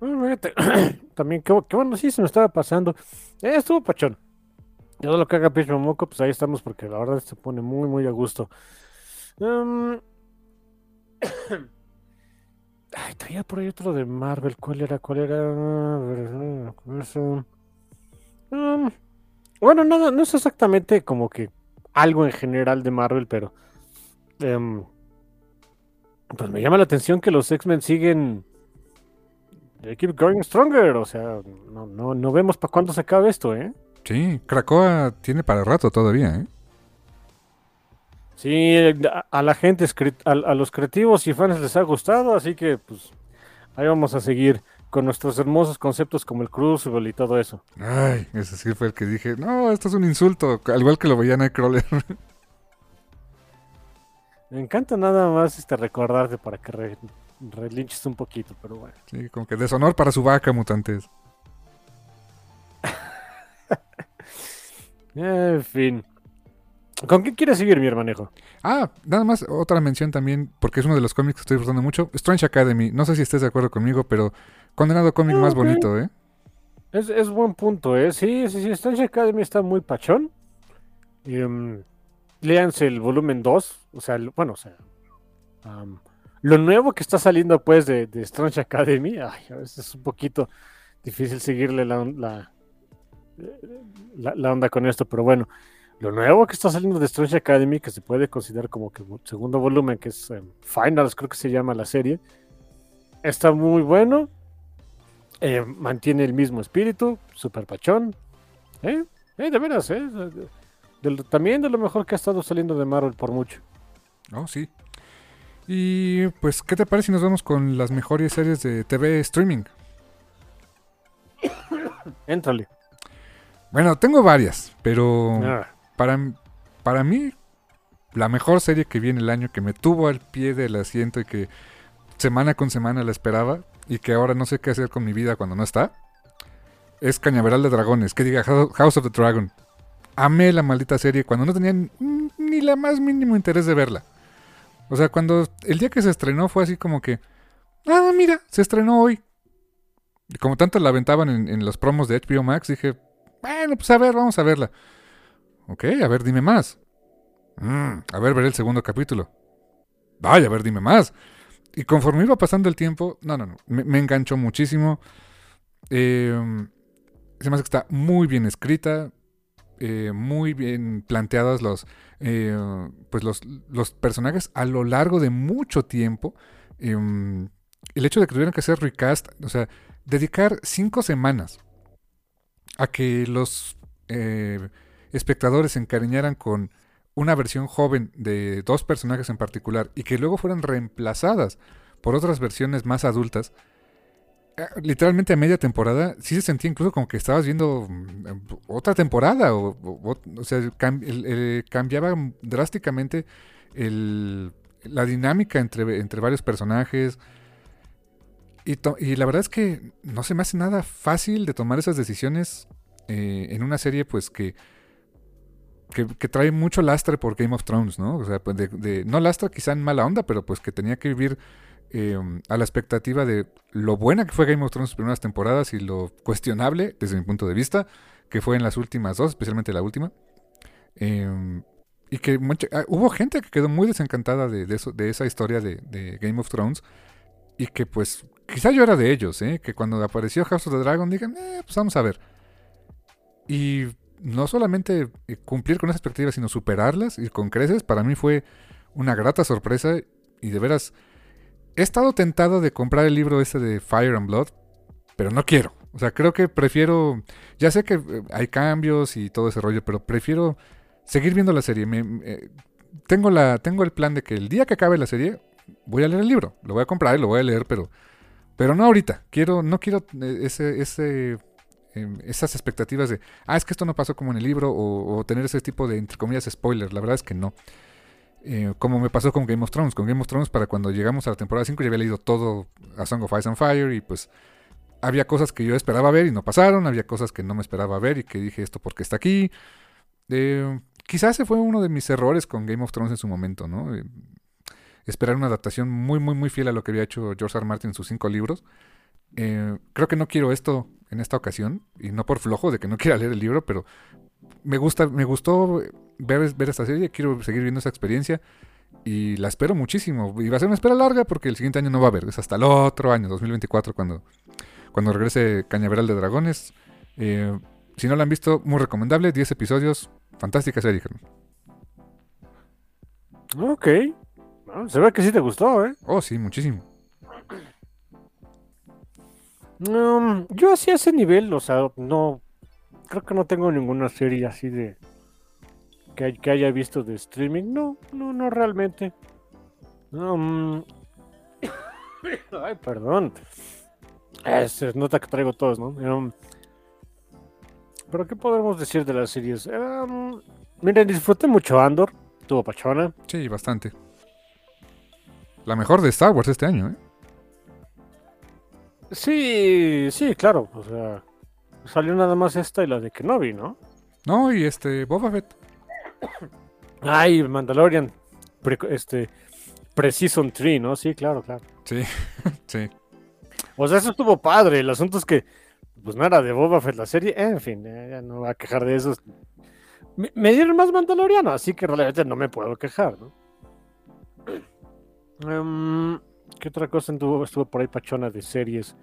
También, qué, bu- qué bueno, sí, se me estaba pasando. Eh, estuvo pachón. Todo lo que haga Pitch Momoco, pues ahí estamos, porque la verdad se pone muy, muy a gusto. Em, Ay, traía por ahí otro de Marvel. ¿Cuál era? ¿Cuál era? Bueno, no, no es exactamente como que algo en general de Marvel, pero. em, Pues me llama la atención que los X-Men siguen. They keep going stronger. O sea, no, no, no vemos para cuándo se acabe esto, ¿eh? Sí, Krakoa tiene para rato todavía. ¿eh? Sí, a, la gente, a los creativos y fans les ha gustado, así que pues ahí vamos a seguir con nuestros hermosos conceptos como el Crucible y todo eso. Ay, ese sí fue el que dije, no, esto es un insulto, al igual que lo veía Nightcrawler. Me encanta nada más este recordarte para que re- relinches un poquito, pero bueno. sí, como que deshonor para su vaca, mutantes. En fin. ¿Con qué quieres seguir, mi hermanejo? Ah, nada más otra mención también, porque es uno de los cómics que estoy disfrutando mucho. Strange Academy, no sé si estés de acuerdo conmigo, pero condenado cómic Ah, más ok. bonito, ¿eh? Es, es buen punto, ¿eh? Sí, sí, sí. Strange Academy está muy pachón. Em, léanse el volumen 2. O sea, bueno, o sea. lo nuevo que está saliendo, pues, de, de Strange Academy. Ay, a veces es un poquito difícil seguirle la, la, la- la onda con esto, pero bueno. Lo nuevo que está saliendo de Strange Academy, que se puede considerar como que segundo volumen, que es em, Finals, creo que se llama la serie. Está muy bueno. Eh, mantiene el mismo espíritu, super pachón. ¿Eh? Eh, de veras, ¿eh? De también de lo mejor que ha estado saliendo de Marvel por mucho. Oh, sí. Y pues, ¿qué te parece si nos vamos con las mejores series de TV streaming? Éntrale. Bueno, tengo varias, pero Ah, para, para mí, la mejor serie que vi en el año, que me tuvo al pie del asiento y que semana con semana la esperaba y que ahora no sé qué hacer con mi vida cuando no está, es Cañaveral de Dragones, que diga Hou- House of the Dragon. Amé la maldita serie cuando no tenía ni la más mínimo interés de verla. O sea, cuando el día que se estrenó fue así como que, ah, mira, se estrenó hoy. Y como tanto la aventaban en, en los promos de HBO Max, dije, bueno, pues a ver, vamos a verla. Ok, a ver, dime más. Mm, a ver, veré el segundo capítulo. Vaya, a ver, dime más. Y conforme iba pasando el tiempo, no, no, no, me, me enganchó muchísimo. Eh, se me hace que está muy bien escrita, eh, muy bien planteados los, eh, pues los, los personajes a lo largo de mucho tiempo. Eh, el hecho de que tuvieran que hacer recast, o sea, dedicar cinco semanas a que los eh, espectadores se encariñaran con una versión joven de dos personajes en particular y que luego fueran reemplazadas por otras versiones más adultas, eh, literalmente a media temporada, sí se sentía incluso como que estabas viendo mm, otra temporada, o, o- sea, cambiaba drásticamente la dinámica entre, entre varios personajes. Y la verdad es que no se me hace nada fácil de tomar esas decisiones eh, en una serie pues que, que, trae mucho lastre por Game of Thrones, ¿no? O sea, pues de, no lastre quizá en mala onda, pero pues que tenía que vivir eh, a la expectativa de lo buena que fue Game of Thrones en sus primeras temporadas y lo cuestionable, desde mi punto de vista, que fue en las últimas dos, especialmente la última. Eh, y que ah, hubo gente que quedó muy desencantada de, eso, de esa historia de, de Game of Thrones. Y que pues, quizá yo era de ellos, ¿eh? Que cuando apareció House of the Dragon digan, eh, pues vamos a ver. Y no solamente eh, cumplir con esas expectativas, sino superarlas y con creces, para mí fue una grata sorpresa. Y de veras, he estado tentado de comprar el libro este de Fire and Blood, pero no quiero. O sea, creo que prefiero. Ya sé que eh, hay cambios y todo ese rollo, pero prefiero seguir viendo la serie. Me- tengo, la, tengo el plan de que el día que acabe la serie, voy a leer el libro. Lo voy a comprar y lo voy a leer, pero, pero no ahorita. Quiero, no quiero eh, ese, ese, em, esas expectativas de, ah, es que esto no pasó como en el libro, o, tener ese tipo de, entre comillas, spoiler. La verdad es que no. Eh, como me pasó con Game of Thrones. Con Game of Thrones, para cuando llegamos a la temporada 5, ya había leído todo a Song of Ice and Fire y pues había cosas que yo esperaba ver y no pasaron, había cosas que no me esperaba ver y que dije esto porque está aquí. Eh, quizás ese fue uno de mis errores con Game of Thrones en su momento, ¿no? Eh, esperar una adaptación muy, muy, muy fiel a lo que había hecho George. R. Martin en sus cinco libros. Eh, creo que no quiero esto en esta ocasión, y no por flojo de que no quiera leer el libro, pero me gusta, me gustó ver, ver esta serie, quiero seguir viendo esa experiencia y la espero muchísimo. Y va a ser una espera larga porque el siguiente año no va a haber, es hasta el otro año, 2024, cuando, cuando regrese Cañaveral de Dragones. Eh, si no la han visto, muy recomendable, 10 episodios, fantástica serie. Ok. Bueno, se ve que sí te gustó, ¿eh? Oh, sí, muchísimo. Um, yo así a ese nivel, o sea, no. Creo que no tengo ninguna serie así de. Que, que haya visto de streaming. No, no, no realmente. Um, ay, perdón. Se nota que traigo todos, ¿no? Um, Pero, ¿qué podemos decir de las series? Um, miren, disfruté mucho Andor. Tuvo pachona. Sí, bastante. La mejor de Star Wars este año, ¿eh? Sí, sí, claro. O sea, salió nada más esta y la de Kenobi, ¿no? No, y este, Boba Fett. Ay, Mandalorian. Pre- este. Pre-Season 3, ¿no? Sí, claro, claro. Sí, sí. O sea, eso estuvo padre. El asunto es que. Pues no era de Boba Fett la serie. En fin, eh, ya no voy a quejar de eso. Me, me dieron más Mandaloriano, así que realmente no me puedo quejar, ¿no? Em, ¿Qué otra cosa estuvo, estuvo por ahí pachona de series?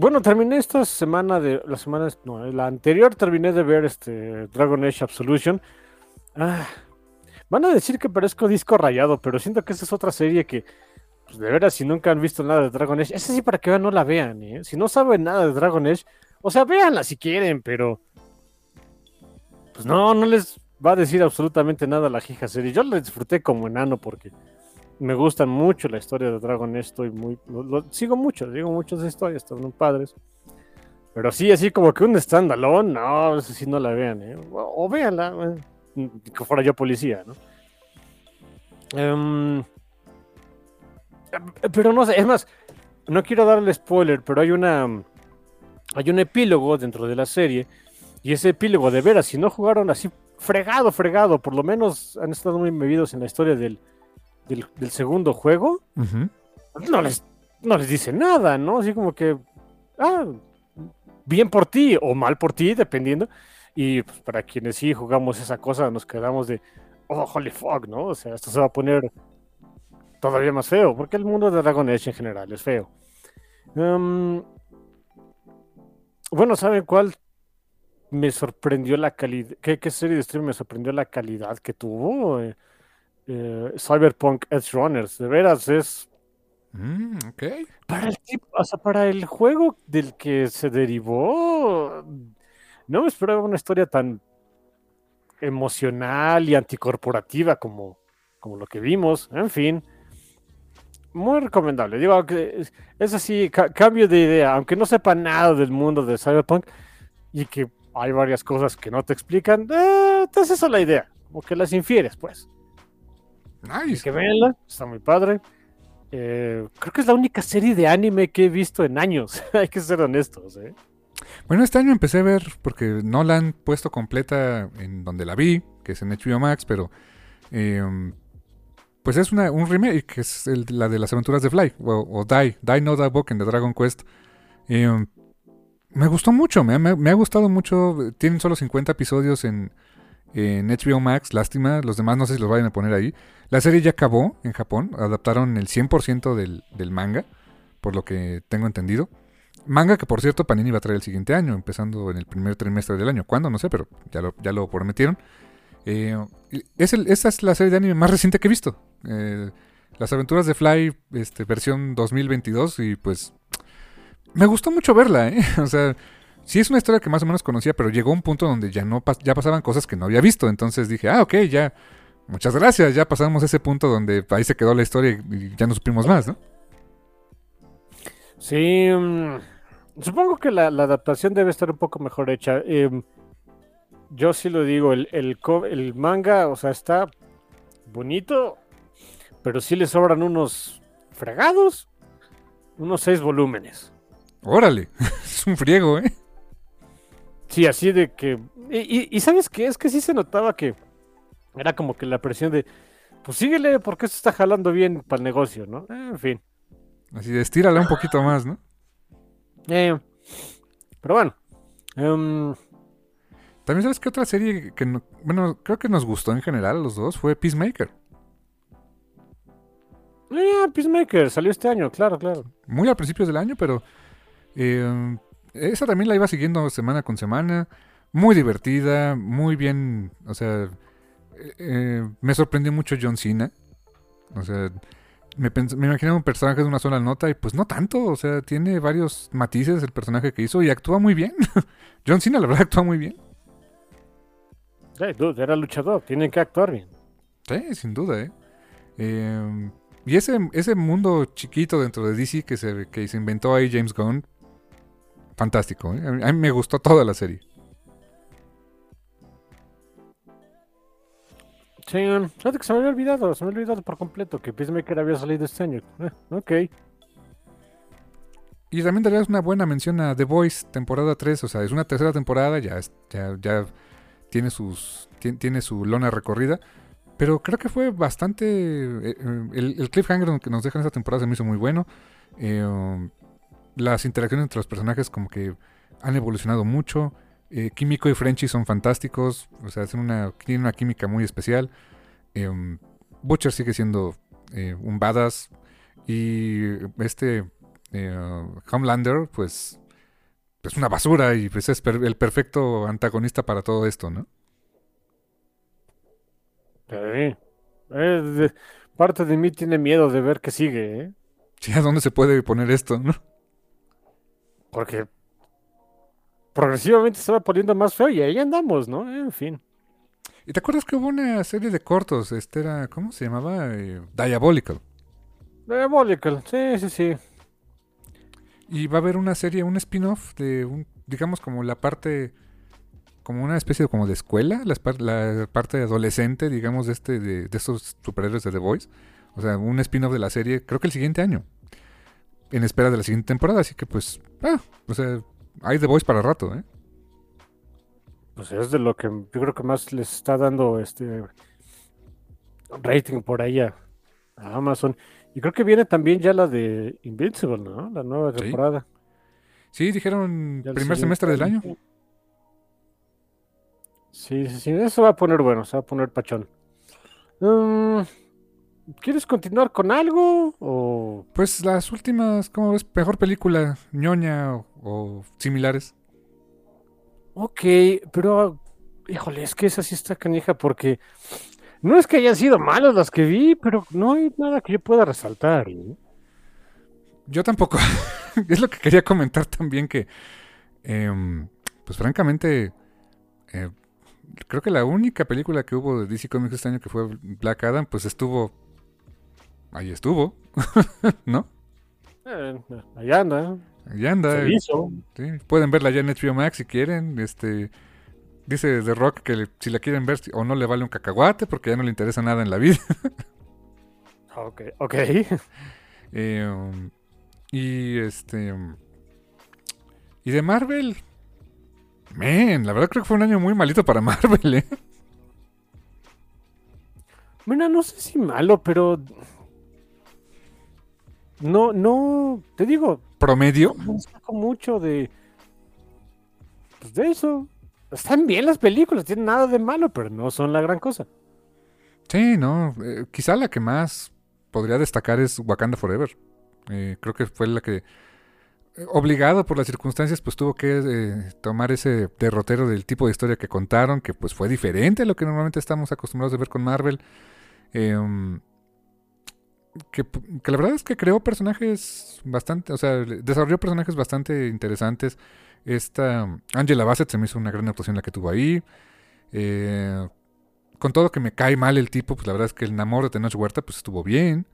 Bueno, terminé esta semana de. La semana. No, la anterior terminé de ver este Dragon Age Absolution. Ah, van a decir que parezco disco rayado, pero siento que esa es otra serie que. Pues de veras, si nunca han visto nada de Dragon Age, esa sí para que vean, no la vean, ¿eh? Si no saben nada de Dragon Age, o sea, véanla si quieren, pero. Pues no, no les. Va a decir absolutamente nada la hija serie. Yo la disfruté como enano porque me gustan mucho la historia de Dragon Estoy muy, sigo mucho, sigo muchas historias, están padres. Pero sí, así como que un standalone, no, eso sí no la vean, ¿eh? o, véanla, eh, que fuera yo policía, ¿no? Em, pero no sé, es más, no quiero darle spoiler, pero hay una hay un epílogo dentro de la serie y ese epílogo de veras, si no jugaron así fregado, fregado, por lo menos han estado muy bebidos en la historia del, del, segundo juego, no, les, no les dice nada, ¿no? Así como que, ah, bien por ti o mal por ti, dependiendo. Y pues, para quienes sí jugamos esa cosa, nos quedamos de, oh, holy fuck, ¿no? O sea, esto se va a poner todavía más feo, porque el mundo de Dragon Age en general es feo. Em, bueno, ¿saben cuál me sorprendió la calidad? ¿Qué, serie de stream me sorprendió la calidad que tuvo? Eh, eh, Cyberpunk Edge Runners, de veras es. Mm, para el o sea, para el juego del que se derivó, no me esperaba una historia tan emocional y anticorporativa como, como lo que vimos. En fin, muy recomendable. Digo, es así, cambio de idea, aunque no sepa nada del mundo de Cyberpunk y que hay varias cosas que no te explican, eh, te haces la idea, como que las infieres, pues. Nice. que veanla, está muy padre. Eh, creo que es la única serie de anime que he visto en años, hay que ser honestos. ¿eh? Bueno, este año empecé a ver, porque no la han puesto completa en donde la vi, que es en HBO Max, pero em, pues es una, un remake, que es la de las aventuras de Fly, o, Die, Die No Die Book en The Dragon Quest. Em, me gustó mucho, me, ha gustado mucho. Tienen solo 50 episodios en, en HBO Max, lástima. Los demás no sé si los vayan a poner ahí. La serie ya acabó en Japón, adaptaron el 100% del, del manga, por lo que tengo entendido. Manga que por cierto Panini va a traer el siguiente año, empezando en el primer trimestre del año. ¿Cuándo? No sé, pero ya lo, ya lo prometieron. Eh, es es la serie de anime más reciente que he visto. Eh, las aventuras de Fly, este, versión 2022, y pues me gustó mucho verla, ¿eh? O sea, sí es una historia que más o menos conocía, pero llegó un punto donde ya no ya pasaban cosas que no había visto. Entonces dije, ah, ok, ya, muchas gracias, ya pasamos ese punto donde ahí se quedó la historia y ya no supimos más, ¿no? Sí, mm, supongo que la, adaptación debe estar un poco mejor hecha. Em, yo sí lo digo, el, el, manga, o sea, está bonito, pero sí le sobran unos fregados, unos seis volúmenes. Órale, es un friego, ¿eh? Sí, así de que... Y, ¿sabes qué? Es que sí se notaba que era como que la presión de, pues síguele porque esto está jalando bien para el negocio, ¿no? en fin. Así de estírala un poquito más, ¿no? Eh, pero bueno. Em, también sabes que otra serie que, bueno, creo que nos gustó en general a los dos fue Peacemaker. Ah, Peacemaker, salió este año, claro, claro. Muy al principio del año, pero eh, esa también la iba siguiendo semana con semana. Muy divertida, muy bien, o sea, eh, eh, me sorprendió mucho John Cena. O sea, me, me imaginaba un personaje de una sola nota y pues no tanto, o sea, tiene varios matices el personaje que hizo y actúa muy bien. John Cena, la verdad, actúa muy bien era luchador, tienen que actuar bien. Sí, sin duda, ¿eh? Em, y ese, ese mundo chiquito dentro de DC que se, que se inventó ahí James Gunn, fantástico. ¿eh? A mí me gustó toda la serie. Sí, fíjate que se me había olvidado, se me había olvidado por completo que Peacemaker había salido este año. Eh, ok. Y también darías una buena mención a The Voice, temporada 3, o sea, es una tercera temporada, ya, ya, ya tiene, sus, tiene, su lona recorrida. Pero creo que fue bastante. Eh, eh, el, cliffhanger que nos dejan esta temporada se me hizo muy bueno. Eh, um, las interacciones entre los personajes, como que han evolucionado mucho. Químico y Frenchy son fantásticos. O sea, hacen una, tienen una química muy especial. Um, Butcher sigue siendo un badass. Y este Homelander, pues es una basura y pues es el perfecto antagonista para todo esto, ¿no? Sí. parte de mí tiene miedo de ver qué sigue, ¿eh? Sí, ¿a dónde se puede poner esto, no? Porque progresivamente se va poniendo más feo y ahí andamos, ¿no? En fin. ¿Y te acuerdas que hubo una serie de cortos? Este era, ¿cómo se llamaba? Eh, Diabolical. Diabolical, sí, sí, sí. Y va a haber una serie, un spin-off de un, digamos como la parte, como una especie de, como de escuela, la, la parte adolescente, digamos, de este, de, de estos superhéroes de The Voice. O sea, un spin-off de la serie, creo que el siguiente año. En espera de la siguiente temporada, así que pues, ah, o sea, hay The Voice para rato, ¿eh? Pues es de lo que yo creo que más les está dando este rating por ahí a, a Amazon. Y creo que viene también ya la de Invincible, ¿no? La nueva temporada. Sí, dijeron Ya primer semestre del año. Sí, sí, sí, eso va a poner bueno, se va a poner pachón. Mm, ¿Quieres continuar con algo? O Pues las últimas, ¿cómo ves? Mejor película, ñoña o, o similares. Ok, pero híjole, es que esa sí está canija porque no es que hayan sido malas las que vi, pero no hay nada que yo pueda resaltar. ¿no? Yo tampoco. es lo que quería comentar también que, em, pues francamente, eh, creo que la única película que hubo de DC Comics este año que fue Black Adam, pues estuvo, ahí estuvo, ¿no? Eh, allá anda, Ahí anda. se hizo. sí. Pueden verla ya en HBO Max si quieren. Este, dice The Rock que le- si la quieren ver o no le vale un cacahuate porque ya no le interesa nada en la vida. Ok, ok. Eh, y este. Y de Marvel. Man, la verdad creo que fue un año muy malito para Marvel, ¿eh? Mira, no sé si malo, pero no, no, te digo, Promedio. no saco mucho de, pues de eso. Están bien las películas, tienen nada de malo, pero no son la gran cosa. Sí, no. eh, quizá la que más podría destacar es Wakanda Forever. Eh, creo que fue la que. eh, Obligado por las circunstancias, pues tuvo que eh, tomar ese derrotero del tipo de historia que contaron, que pues fue diferente a lo que normalmente estamos acostumbrados a ver con Marvel. Que, la verdad es que creó personajes bastante, o sea, desarrolló personajes bastante interesantes. Esta um, Angela Bassett se me hizo una gran actuación la que tuvo ahí. Eh, con todo que me cae mal el tipo, pues la verdad es que el Namor de Tenoch Huerta pues estuvo bien.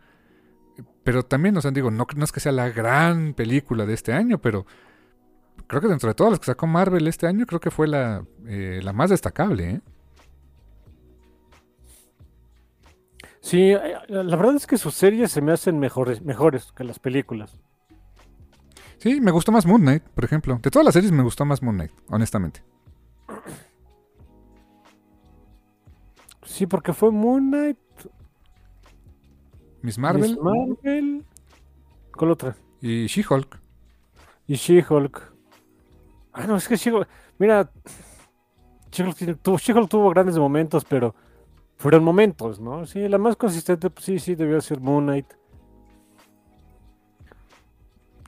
Pero también, o sea, digo, no, no es que sea la gran película de este año, pero creo que dentro de todas las que sacó Marvel este año, creo que fue la, eh, la más destacable, ¿eh? Sí, eh, la verdad es que sus series se me hacen mejores, mejores que las películas. Sí, me gustó más Moon Knight, por ejemplo. De todas las series me gustó más Moon Knight, honestamente. Sí, porque fue Moon Knight, Miss Marvel Miss Marvel, ¿cuál otra? y She-Hulk. Y She-Hulk. Ah, no, es que She-Hulk, mira, She-Hulk tiene- tuvo, She-Hulk tuvo grandes momentos, pero fueron momentos, ¿no? Sí, la más consistente, pues, sí, sí, debió ser Moon Knight.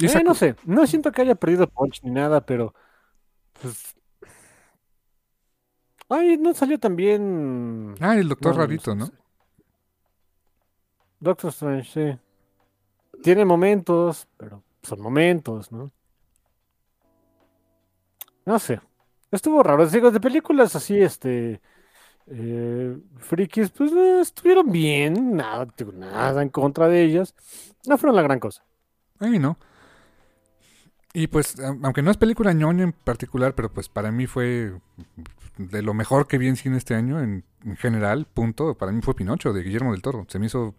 Eh, no sé, no siento que haya perdido punch ni nada, pero pues... Ay, no salió también... Ah, el Doctor no, Rarito, ¿no? Doctor Strange, sí. Tiene momentos, pero son momentos, ¿no? No sé. Estuvo raro. Digo, de películas así, este... eh, frikis, pues eh, estuvieron bien. Nada, nada en contra de ellas. No fueron la gran cosa. Ay, no. Y pues, aunque no es película ñoña en particular, pero pues para mí fue de lo mejor que vi en cine este año, en, en general, punto. Para mí fue Pinocho, de Guillermo del Toro. Se me hizo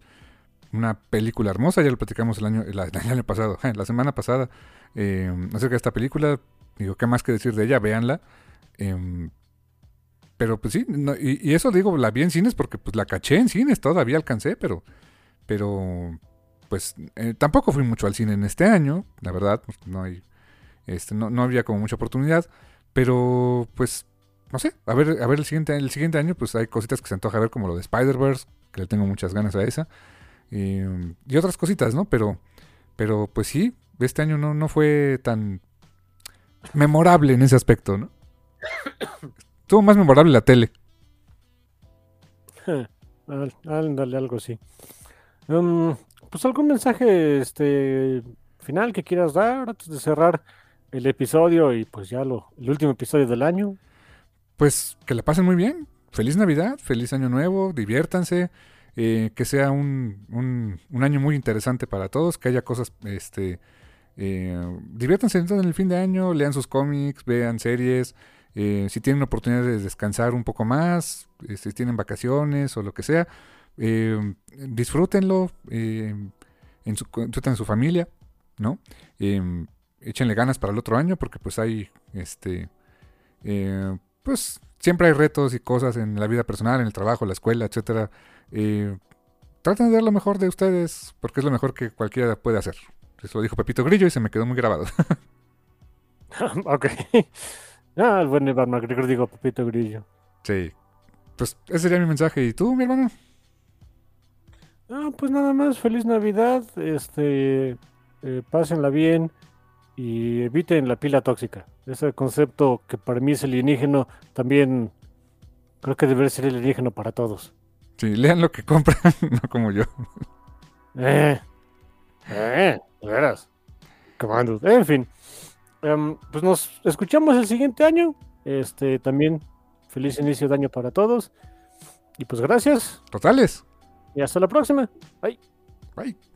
una película hermosa, ya lo platicamos el año, el año pasado, la semana pasada, eh, acerca de esta película. Digo, ¿qué más que decir de ella? Véanla. Em, pero pues sí, y, eso digo, la vi en cines porque pues la caché en cines, todavía alcancé, pero, pero pues eh, tampoco fui mucho al cine en este año, la verdad, no hay, este, no, no había como mucha oportunidad, pero pues, no sé, a ver, a ver el siguiente, el siguiente año, pues hay cositas que se antoja ver como lo de Spider-Verse, que le tengo muchas ganas a esa, y, y otras cositas, ¿no? Pero, pero pues sí, este año no, no fue tan memorable en ese aspecto, ¿no? Estuvo más memorable la tele. Al- Ándale, algo así. Mm, pues algún mensaje este final que quieras dar antes de cerrar el episodio y pues ya lo, el último episodio del año. Pues que la pasen muy bien. feliz Navidad, feliz Año Nuevo, diviértanse, eh, que sea un, un, un, año muy interesante para todos, que haya cosas, este, eh, diviértanse en el fin de año, lean sus cómics, vean series, eh, si tienen oportunidad de descansar un poco más, eh, si tienen vacaciones o lo que sea, eh, disfrútenlo, en su, en su familia, ¿no? échenle ganas para el otro año porque pues hay, este, pues siempre hay retos y cosas en la vida personal, en el trabajo, la escuela, etcétera. traten de dar lo mejor de ustedes porque es lo mejor que cualquiera puede hacer. Eso lo dijo Pepito Grillo y se me quedó muy grabado. ok. Ah, el buen Iván McGregor, digo Pepito Grillo. Sí. Pues ese sería mi mensaje. ¿Y tú, mi hermano? Ah, pues nada más, feliz Navidad. Este, eh, pásenla bien y eviten la pila tóxica. Ese concepto que para mí es alienígeno, también creo que debe ser alienígeno para todos. Sí, lean lo que compran, no como yo. Eh, eh, veras. Comandos. En fin. Em, pues nos escuchamos el siguiente año. Este también feliz inicio de año para todos. Y pues gracias. Totales. Y hasta la próxima. Bye. Bye.